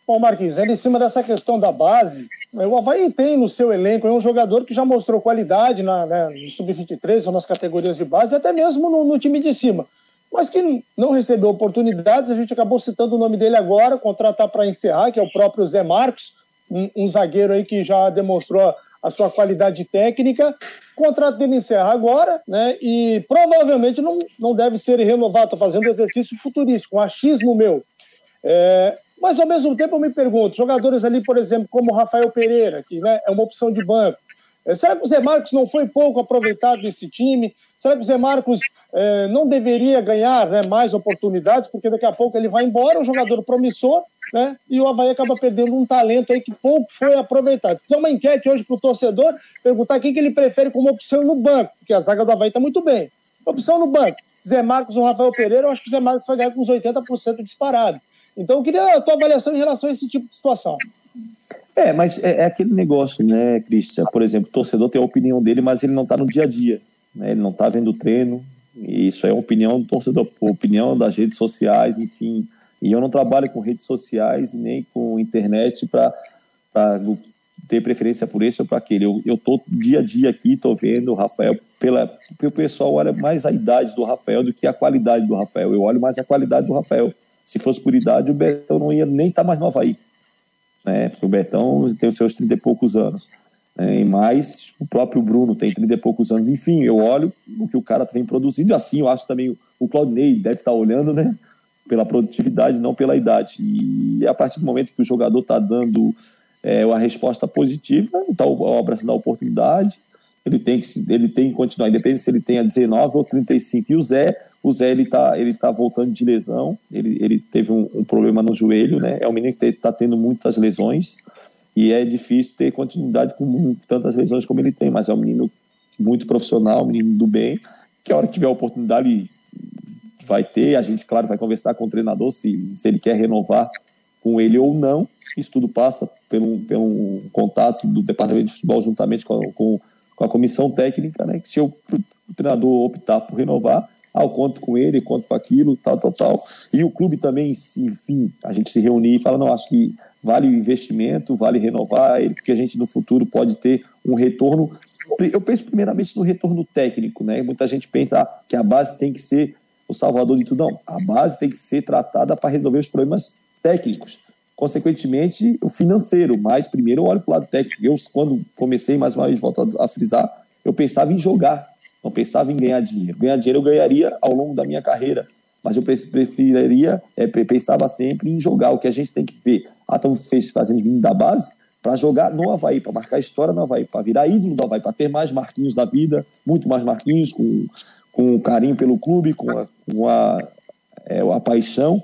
Bom, Marquinhos, ainda em cima dessa questão da base, né, o Havaí tem no seu elenco um jogador que já mostrou qualidade na, né, no Sub-23 ou nas categorias de base, até mesmo no, no, time de cima, mas que não recebeu oportunidades. A gente acabou citando o nome dele agora, contratar para encerrar, que é o próprio Zé Marcos, um, um, zagueiro aí que já demonstrou a sua qualidade técnica. O contrato dele encerra agora, né? E provavelmente não, não deve ser renovado. Estou fazendo exercício futurístico, um achismo meu. É, mas ao mesmo tempo eu me pergunto, jogadores ali, por exemplo, como o Rafael Pereira, que né, é uma opção de banco, é, será que o Zé Marcos não foi pouco aproveitado desse time? Será que o Zé Marcos é, não deveria ganhar né, mais oportunidades? Porque daqui a pouco ele vai embora, um jogador promissor, né, e o Havaí acaba perdendo um talento aí que pouco foi aproveitado. Isso é uma enquete hoje para o torcedor, perguntar quem que ele prefere como opção no banco, porque a zaga do Havaí está muito bem. Opção no banco, Zé Marcos ou Rafael Pereira, eu acho que o Zé Marcos vai ganhar com uns 80% disparado. Então, eu queria a tua avaliação em relação a esse tipo de situação. É, mas é, é aquele negócio, né, Cristian? Por exemplo, o torcedor tem a opinião dele, mas ele não está no dia a dia. Né? Ele não está vendo o treino. E isso é opinião do torcedor, opinião das redes sociais, enfim. E eu não trabalho com redes sociais nem com internet para ter preferência por esse ou para aquele. Eu, eu tô dia a dia aqui, tô vendo o Rafael, pela, o pessoal olha mais a idade do Rafael do que a qualidade do Rafael. Eu olho mais a qualidade do Rafael. Se fosse por idade, o Betão não ia nem estar tá mais no Havaí. Né? Porque o Betão tem os seus 30 e poucos anos. Né? E mais, o próprio Bruno tem 30 e poucos anos. Enfim, eu olho o que o cara vem produzindo. Assim, eu acho também o Claudinei deve estar olhando, né? Pela produtividade, não pela idade. E a partir do momento que o jogador está dando é, a resposta positiva, então o abraçando a oportunidade, ele tem que ele tem que continuar, independente se ele tenha 19 ou 35. E o Zé, o Zé ele tá, ele tá voltando de lesão, ele, ele teve um, um problema no joelho, né? É um menino que está tendo muitas lesões e é difícil ter continuidade com tantas lesões como ele tem, mas é um menino muito profissional, um menino do bem, que a hora que tiver a oportunidade vai ter, a gente, claro, vai conversar com o treinador se, se ele quer renovar com ele ou não. Isso tudo passa pelo, pelo contato do departamento de futebol juntamente com, com com a comissão técnica, né? Que se o treinador optar por renovar, ah, eu conto com ele, conto com aquilo, tal, tal, tal. E o clube também, enfim, a gente se reunir e fala, não, acho que vale o investimento, vale renovar ele, porque a gente no futuro pode ter um retorno. Eu penso primeiramente no retorno técnico, né? Muita gente pensa ah, que a base tem que ser o salvador de tudo. Não, a base tem que ser tratada para resolver os problemas técnicos consequentemente, o financeiro. Mas primeiro eu olho para o lado técnico. Eu, quando comecei, mais uma vez, volto a frisar, eu pensava em jogar, não pensava em ganhar dinheiro. Ganhar dinheiro eu ganharia ao longo da minha carreira, mas eu preferiria, é, pensava sempre em jogar. O que a gente tem que ver, ah, estamos fazendo os meninos da base para jogar no Havaí, para marcar história no Havaí, para virar ídolo do Havaí, para ter mais marquinhos da vida, muito mais marquinhos, com, com carinho pelo clube, com a, com a, é, a paixão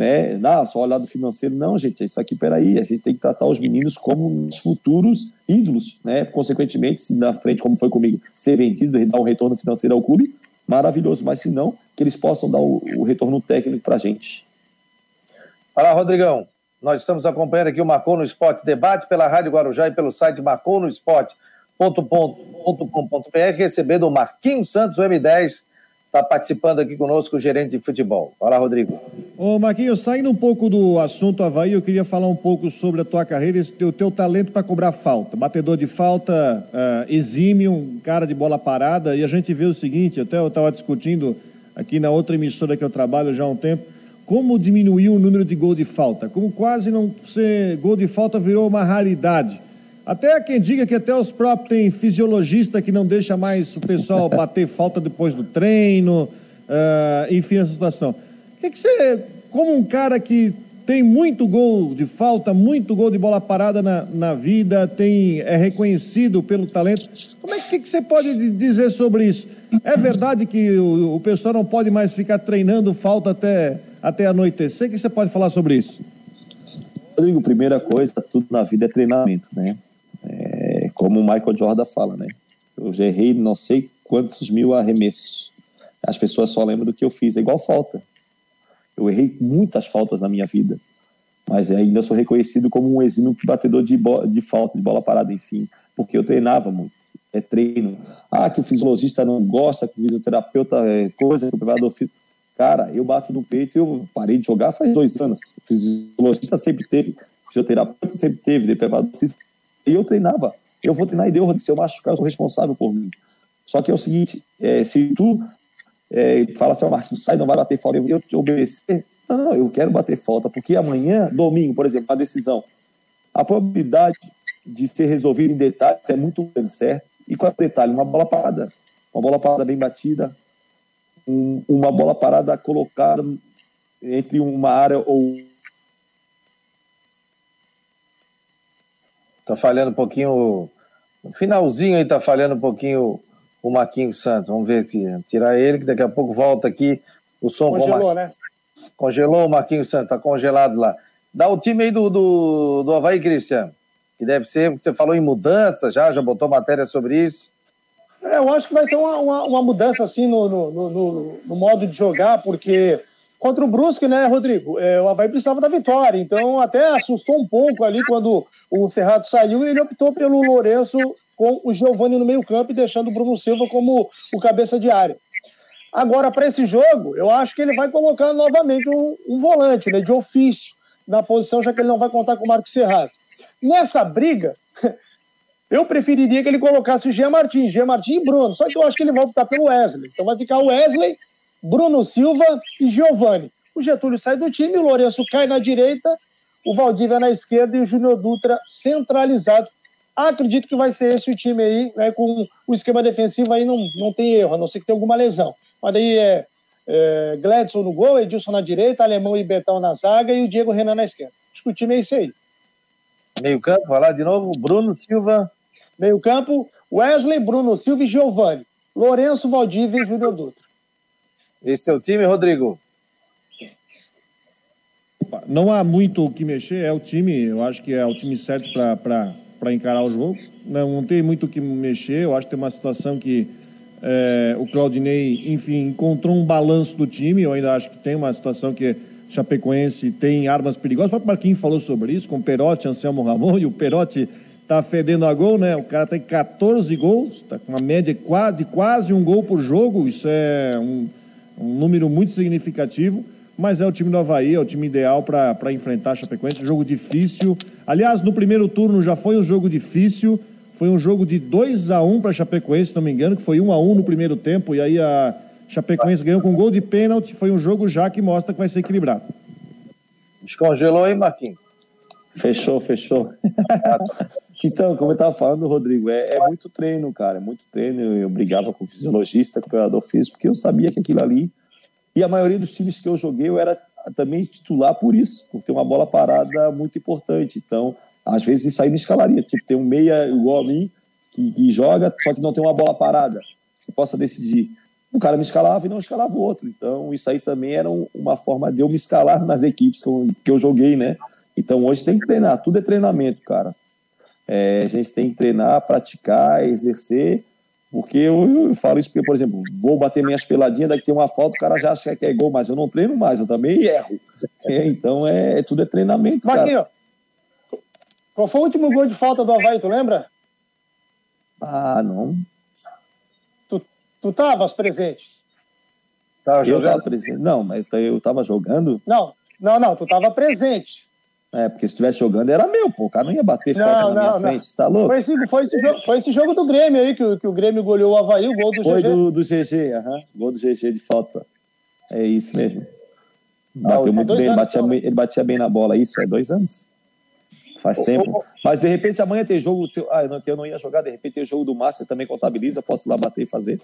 né? Não, só olhar do financeiro, não, gente, isso aqui, peraí, a gente tem que tratar os meninos como os futuros ídolos, né? Consequentemente, se na frente, como foi comigo, ser vendido dar um retorno financeiro ao clube, maravilhoso, mas se não, que eles possam dar o, o retorno técnico para a gente. Olá, Rodrigão. Nós estamos acompanhando aqui o Marcou no Esporte Debate pela Rádio Guarujá e pelo site marconosport.com.br, recebendo o Marquinhos Santos, o M10, Está participando aqui conosco o gerente de futebol. Fala, Rodrigo. Ô, Marquinhos, saindo um pouco do assunto Havaí, eu queria falar um pouco sobre a tua carreira e o teu talento para cobrar falta. Batedor de falta, uh, exímio, um cara de bola parada. E a gente vê o seguinte, até eu estava discutindo aqui na outra emissora que eu trabalho já há um tempo, como diminuiu o número de gol de falta. Como quase não ser gol de falta virou uma raridade. Até quem diga que até os próprios tem fisiologista que não deixa mais o pessoal (laughs) bater falta depois do treino, uh, enfim, essa situação. O que, que você, como um cara que tem muito gol de falta, muito gol de bola parada na, na vida, tem, é reconhecido pelo talento. Como é que, que você pode dizer sobre isso? É verdade que o, o pessoal não pode mais ficar treinando falta até, até anoitecer? O que você pode falar sobre isso? Rodrigo, primeira coisa, tudo na vida é treinamento, né? Como o Michael Jordan fala, né? Eu já errei não sei quantos mil arremessos. As pessoas só lembram do que eu fiz. É igual falta. Eu errei muitas faltas na minha vida, mas ainda sou reconhecido como um exímio batedor de, de falta, de bola parada, enfim, porque eu treinava muito. É treino. Ah, que o fisiologista não gosta, que o fisioterapeuta é coisa, que o preparador físico. Cara, eu bato no peito e eu parei de jogar faz dois anos. O fisiologista sempre teve, fisioterapeuta sempre teve, preparador físico e eu treinava. Eu vou treinar e deu, se eu machucar, eu sou responsável por mim. Só que é o seguinte, é, se tu é, fala assim, oh, Marcos, sai, não vai bater falta, eu te obedecer. Não, não, eu quero bater falta, porque amanhã, domingo, por exemplo, a decisão, a probabilidade de ser resolvida em detalhes é muito grande, certo? E qual é o detalhe? Uma bola parada. Uma bola parada bem batida, um, uma bola parada colocada entre uma área ou Tá falhando um pouquinho. No finalzinho aí tá falhando um pouquinho o Marquinhos Santos. Vamos ver se tirar ele, que daqui a pouco volta aqui o som Congelou, né? Congelou o Marquinhos Santos, tá congelado lá. Dá o time aí do, do, do Havaí, Cristiano. Que deve ser, você falou em mudança já, já botou matéria sobre isso. É, eu acho que vai ter uma, uma, uma mudança assim no, no, no, no, modo de jogar, porque contra o Brusque, né, Rodrigo? É, o Havaí precisava da vitória, então até assustou um pouco ali quando o Cerrado saiu e ele optou pelo Lourenço com o Giovani no meio-campo e deixando o Bruno Silva como o cabeça de área. Agora, para esse jogo, eu acho que ele vai colocar novamente um, um, volante, né, de ofício, na posição, já que ele não vai contar com o Marcos Serrado. Nessa briga, (laughs) eu preferiria que ele colocasse o Jean Martins, Jean Martins e Bruno, só que eu acho que ele vai optar pelo Wesley. Então vai ficar o Wesley, Bruno Silva e Giovani. O Getúlio sai do time, o Lourenço cai na direita o Valdívia na esquerda e o Júnior Dutra centralizado. Acredito que vai ser esse o time aí, né, com o esquema defensivo aí não, não tem erro, a não ser que tenha alguma lesão. Mas daí é, é Gladson no gol, Edilson na direita, Alemão e Betão na zaga e o Diego Renan na esquerda. Acho que o time é esse aí. Meio campo, vai lá de novo, Bruno Silva. Meio campo, Wesley, Bruno Silva e Giovanni. Lourenço, Valdívia e Júnior Dutra. Esse é o time, Rodrigo? não há muito o que mexer, é o time, eu acho que é o time certo para encarar o jogo. Não, não tem muito o que mexer, eu acho que tem uma situação que é, o Claudinei, enfim, encontrou um balanço do time, eu ainda acho que tem uma situação que Chapecoense tem armas perigosas, o próprio Marquinhos falou sobre isso, com o Perotti, Anselmo Ramon, e o Perotti tá fedendo a gol, né? O cara tem 14 gols, tá com uma média de quase um gol por jogo, isso é um, um número muito significativo mas é o time do Havaí, é o time ideal para enfrentar a Chapecoense. Jogo difícil. Aliás, no primeiro turno já foi um jogo difícil. Foi um jogo de 2 a 1 para a Chapecoense, se não me engano, que foi 1 a 1 no primeiro tempo. E aí a Chapecoense ganhou com gol de pênalti. Foi um jogo já que mostra que vai ser equilibrado. Descongelou aí, Marquinhos? Fechou, fechou. Então, como eu estava falando, Rodrigo, é, é, muito treino, cara. É muito treino. Eu, brigava com o fisiologista, com o operador físico, porque eu sabia que aquilo ali e a maioria dos times que eu joguei, eu era também titular por isso, por ter uma bola parada muito importante. Então, às vezes isso aí me escalaria. Tipo, ter um meia igual a mim, que, que joga, só que não tem uma bola parada, que possa decidir. Um cara me escalava e não escalava o outro. Então, isso aí também era um, uma forma de eu me escalar nas equipes que eu, que eu joguei, né? Então, hoje tem que treinar. Tudo é treinamento, cara. É, a gente tem que treinar, praticar, exercer porque eu, eu, falo isso porque, por exemplo, vou bater minhas peladinhas, daqui tem uma falta, o cara já acha que é gol, mas eu não treino mais, eu também erro. É, então, é, é, tudo é treinamento, Marquinhos, cara. qual foi o último gol de falta do Havaí, tu lembra? Ah, não. Tu, tu tavas presente? Tava eu estava presente. Não, mas eu estava jogando. Não, não, não, tu estava presente. É, porque se estivesse jogando era meu, pô. O cara não ia bater não, falta na não, minha não. frente, tá louco? Foi esse, foi, esse jogo, foi esse jogo do Grêmio aí, que, o, que o Grêmio goleou o Havaí, o gol do foi GG. Foi do, do GG, aham. Uhum. Gol do GG de falta. É isso mesmo. Bateu ah, muito bem, ele batia, ele batia bem na bola, isso, é dois anos. Faz tempo. Mas de repente amanhã tem jogo. Ah, não, eu não ia jogar, de repente tem jogo do Master também contabiliza, posso ir lá bater e fazer.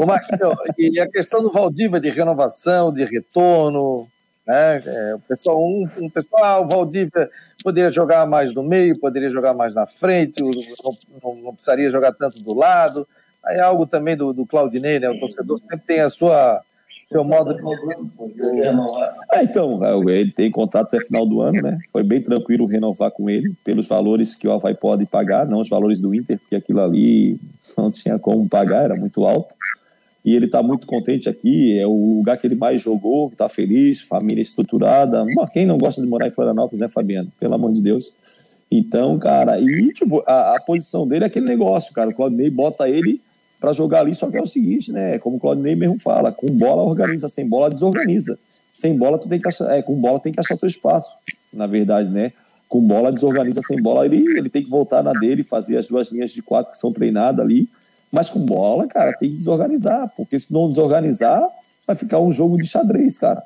Ô, Marquinhos, e a questão do Valdívia de renovação, de retorno, né? É, o pessoal, um, um pessoal, ah, o Valdívia poderia jogar mais no meio, poderia jogar mais na frente, não, não, não precisaria jogar tanto do lado. Aí é algo também do, do Claudinei, né? O torcedor sempre tem a sua seu modo de ah, então, ele tem contrato até final do ano, né? Foi bem tranquilo renovar com ele, pelos valores que o Havaí pode pagar, não os valores do Inter, porque aquilo ali não tinha como pagar, era muito alto. E ele está muito contente aqui, é o lugar que ele mais jogou, está feliz, família estruturada. quem não gosta de morar em Florianópolis, né, Fabiano? Pelo amor de Deus. Então, cara, e tipo, a, a posição dele é aquele negócio, cara. O Claudinei bota ele para jogar ali, só que é o seguinte, né? Como o Claudinei mesmo fala, com bola organiza, sem bola desorganiza. Sem bola tu tem que achar, é, com bola tem que achar teu espaço, na verdade, né? Com bola desorganiza, sem bola ele, ele tem que voltar na dele, fazer as duas linhas de quatro que são treinadas ali. Mas com bola, cara, tem que desorganizar, porque se não desorganizar, vai ficar um jogo de xadrez, cara.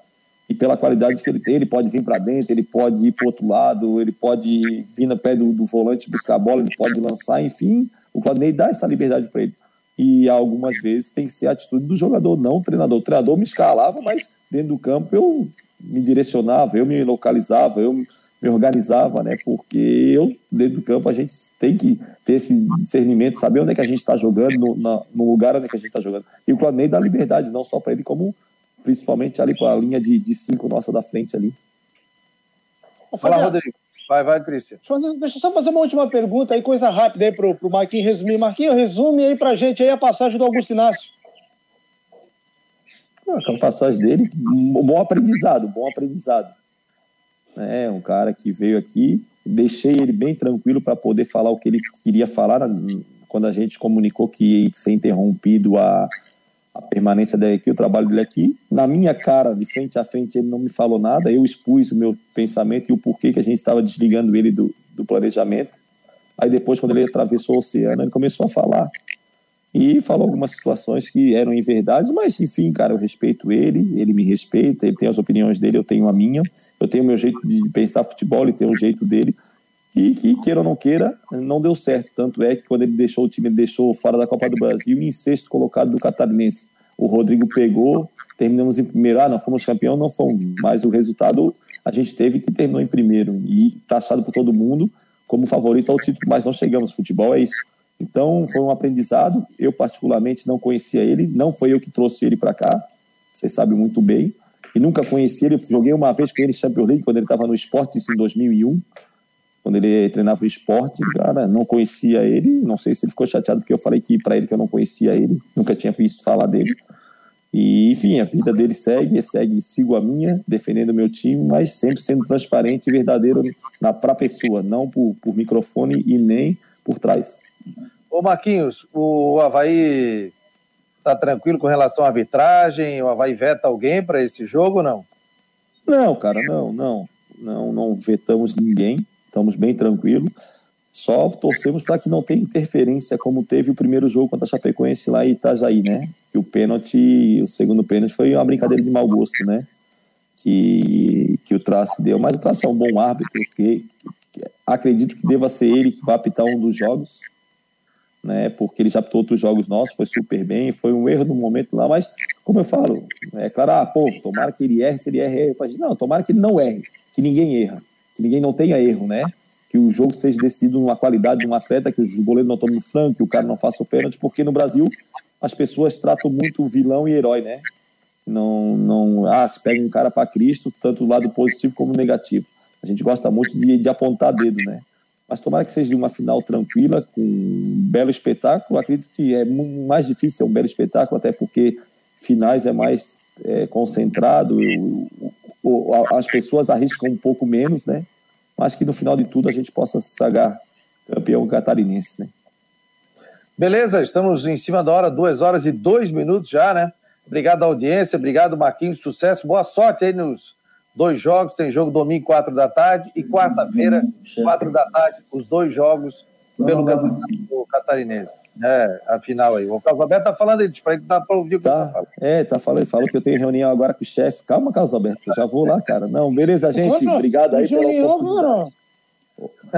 E pela qualidade que ele tem, ele pode vir para dentro, ele pode ir para outro lado, ele pode vir no pé do, do volante buscar a bola, ele pode lançar, enfim. O Claudinei dá essa liberdade para ele e algumas vezes tem que ser a atitude do jogador, não o treinador. O treinador me escalava, mas dentro do campo eu me direcionava, eu me localizava, eu me organizava, né? Porque eu, dentro do campo, a gente tem que ter esse discernimento, saber onde é que a gente está jogando, no, na, no, lugar onde é que a gente está jogando. E o Claudinei dá liberdade, não só para ele, como principalmente ali para a linha de, de cinco nossa da frente ali. Fala, Rodrigo. Vai, vai, Cristian. Deixa eu só fazer uma última pergunta aí, coisa rápida aí pro, pro Marquinhos resumir. Marquinhos, resume aí pra gente aí a passagem do Augusto Inácio. A passagem dele, um bom aprendizado, bom aprendizado. É um cara que veio aqui, deixei ele bem tranquilo para poder falar o que ele queria falar quando a gente comunicou que ia ser interrompido a a permanência dele aqui, o trabalho dele aqui. Na minha cara, de frente a frente, ele não me falou nada. Eu expus o meu pensamento e o porquê que a gente estava desligando ele do, do planejamento. Aí depois, quando ele atravessou o oceano, ele começou a falar. E falou algumas situações que eram em verdade, mas enfim, cara, eu respeito ele, ele me respeita, ele tem as opiniões dele, eu tenho a minha. Eu tenho o meu jeito de pensar futebol, ele tem o jeito dele e que, queira ou não queira, não deu certo. Tanto é que quando ele deixou o time, ele deixou fora da Copa do Brasil em sexto colocado do Catarinense. O Rodrigo pegou, terminamos em primeiro. Ah, não fomos campeão, não fomos. Mas o resultado a gente teve que terminou em primeiro. E taxado por todo mundo como favorito ao título, mas não chegamos. Futebol é isso. Então foi um aprendizado. Eu, particularmente, não conhecia ele, não foi eu que trouxe ele para cá. Vocês sabem muito bem. E nunca conheci ele. Joguei uma vez com ele Champions League, quando ele estava no esporte, em 2001 quando ele treinava o esporte, cara, não conhecia ele, não sei se ele ficou chateado porque eu falei que para ele que eu não conhecia ele, nunca tinha visto falar dele. E, enfim, a vida dele segue, segue, sigo a minha, defendendo o meu time, mas sempre sendo transparente e verdadeiro na para pessoa, não por, por microfone e nem por trás. Ô Marquinhos, o Havaí tá tranquilo com relação à arbitragem? O Havaí veta alguém para esse jogo não? Não, cara, não, não. Não, não vetamos ninguém estamos bem tranquilos. Só torcemos para que não tenha interferência, como teve o primeiro jogo contra a Chapecoense lá em Itajaí, né? Que o pênalti, o segundo pênalti foi uma brincadeira de mau gosto, né? Que, que o Trace deu. Mas o Trace é um bom árbitro, que, que acredito que deva ser ele que vai apitar um dos jogos, né? Porque ele já apitou outros jogos nossos, foi super bem, foi um erro no momento lá, mas como eu falo, é claro, ah, pô, tomara que ele erre, se ele erre, eu não, tomara que ele não erre, que ninguém erra que ninguém não tenha erro, né? Que o jogo seja decidido numa qualidade de um atleta, que o goleiro não tome no frango, que o cara não faça o pênalti, porque no Brasil as pessoas tratam muito vilão e herói, né? Não, não, ah, se pega um cara para Cristo, tanto do lado positivo como negativo. A gente gosta muito de, de apontar dedo, né? Mas tomara que seja uma final tranquila, com um belo espetáculo. Acredito que é mais difícil, é um belo espetáculo, até porque finais é mais é, concentrado, as pessoas arriscam um pouco menos, né? Mas que no final de tudo a gente possa sagar campeão catarinense, né? Beleza, estamos em cima da hora, duas horas e dois minutos já, né? Obrigado à audiência, obrigado, Marquinhos. Sucesso, boa sorte aí nos dois jogos. Tem jogo domingo, quatro da tarde, e quarta-feira, quatro da tarde, os dois jogos pelo Campeonato Catarinense. É, a final aí. O Carlos Alberto tá falando aí, para ele dar para ouvir o que tá, tá falando. É, tá falando, falou que eu tenho reunião agora com o chefe. Calma, Carlos Alberto, já vou lá, cara. Não, beleza, gente. Obrigado aí pela oportunidade.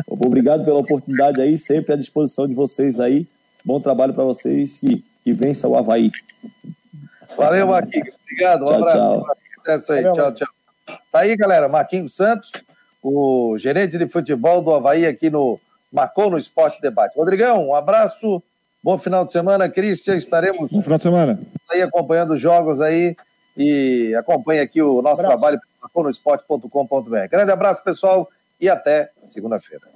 Obrigado pela oportunidade aí, sempre à disposição de vocês aí. Bom trabalho para vocês e que vença o Havaí. Valeu, Marquinhos. Obrigado. Um tchau, abraço. Tchau. Sucesso aí. Tchau, tchau. Tá aí, galera. Marquinhos Santos, o gerente de futebol do Havaí aqui no Marcou no Esporte Debate. Rodrigão, um abraço. Bom final de semana, Cristian. Estaremos Bom final de semana. aí acompanhando os jogos aí e acompanhe aqui o nosso trabalho no esporte.com.br. Grande abraço, pessoal, e até segunda-feira.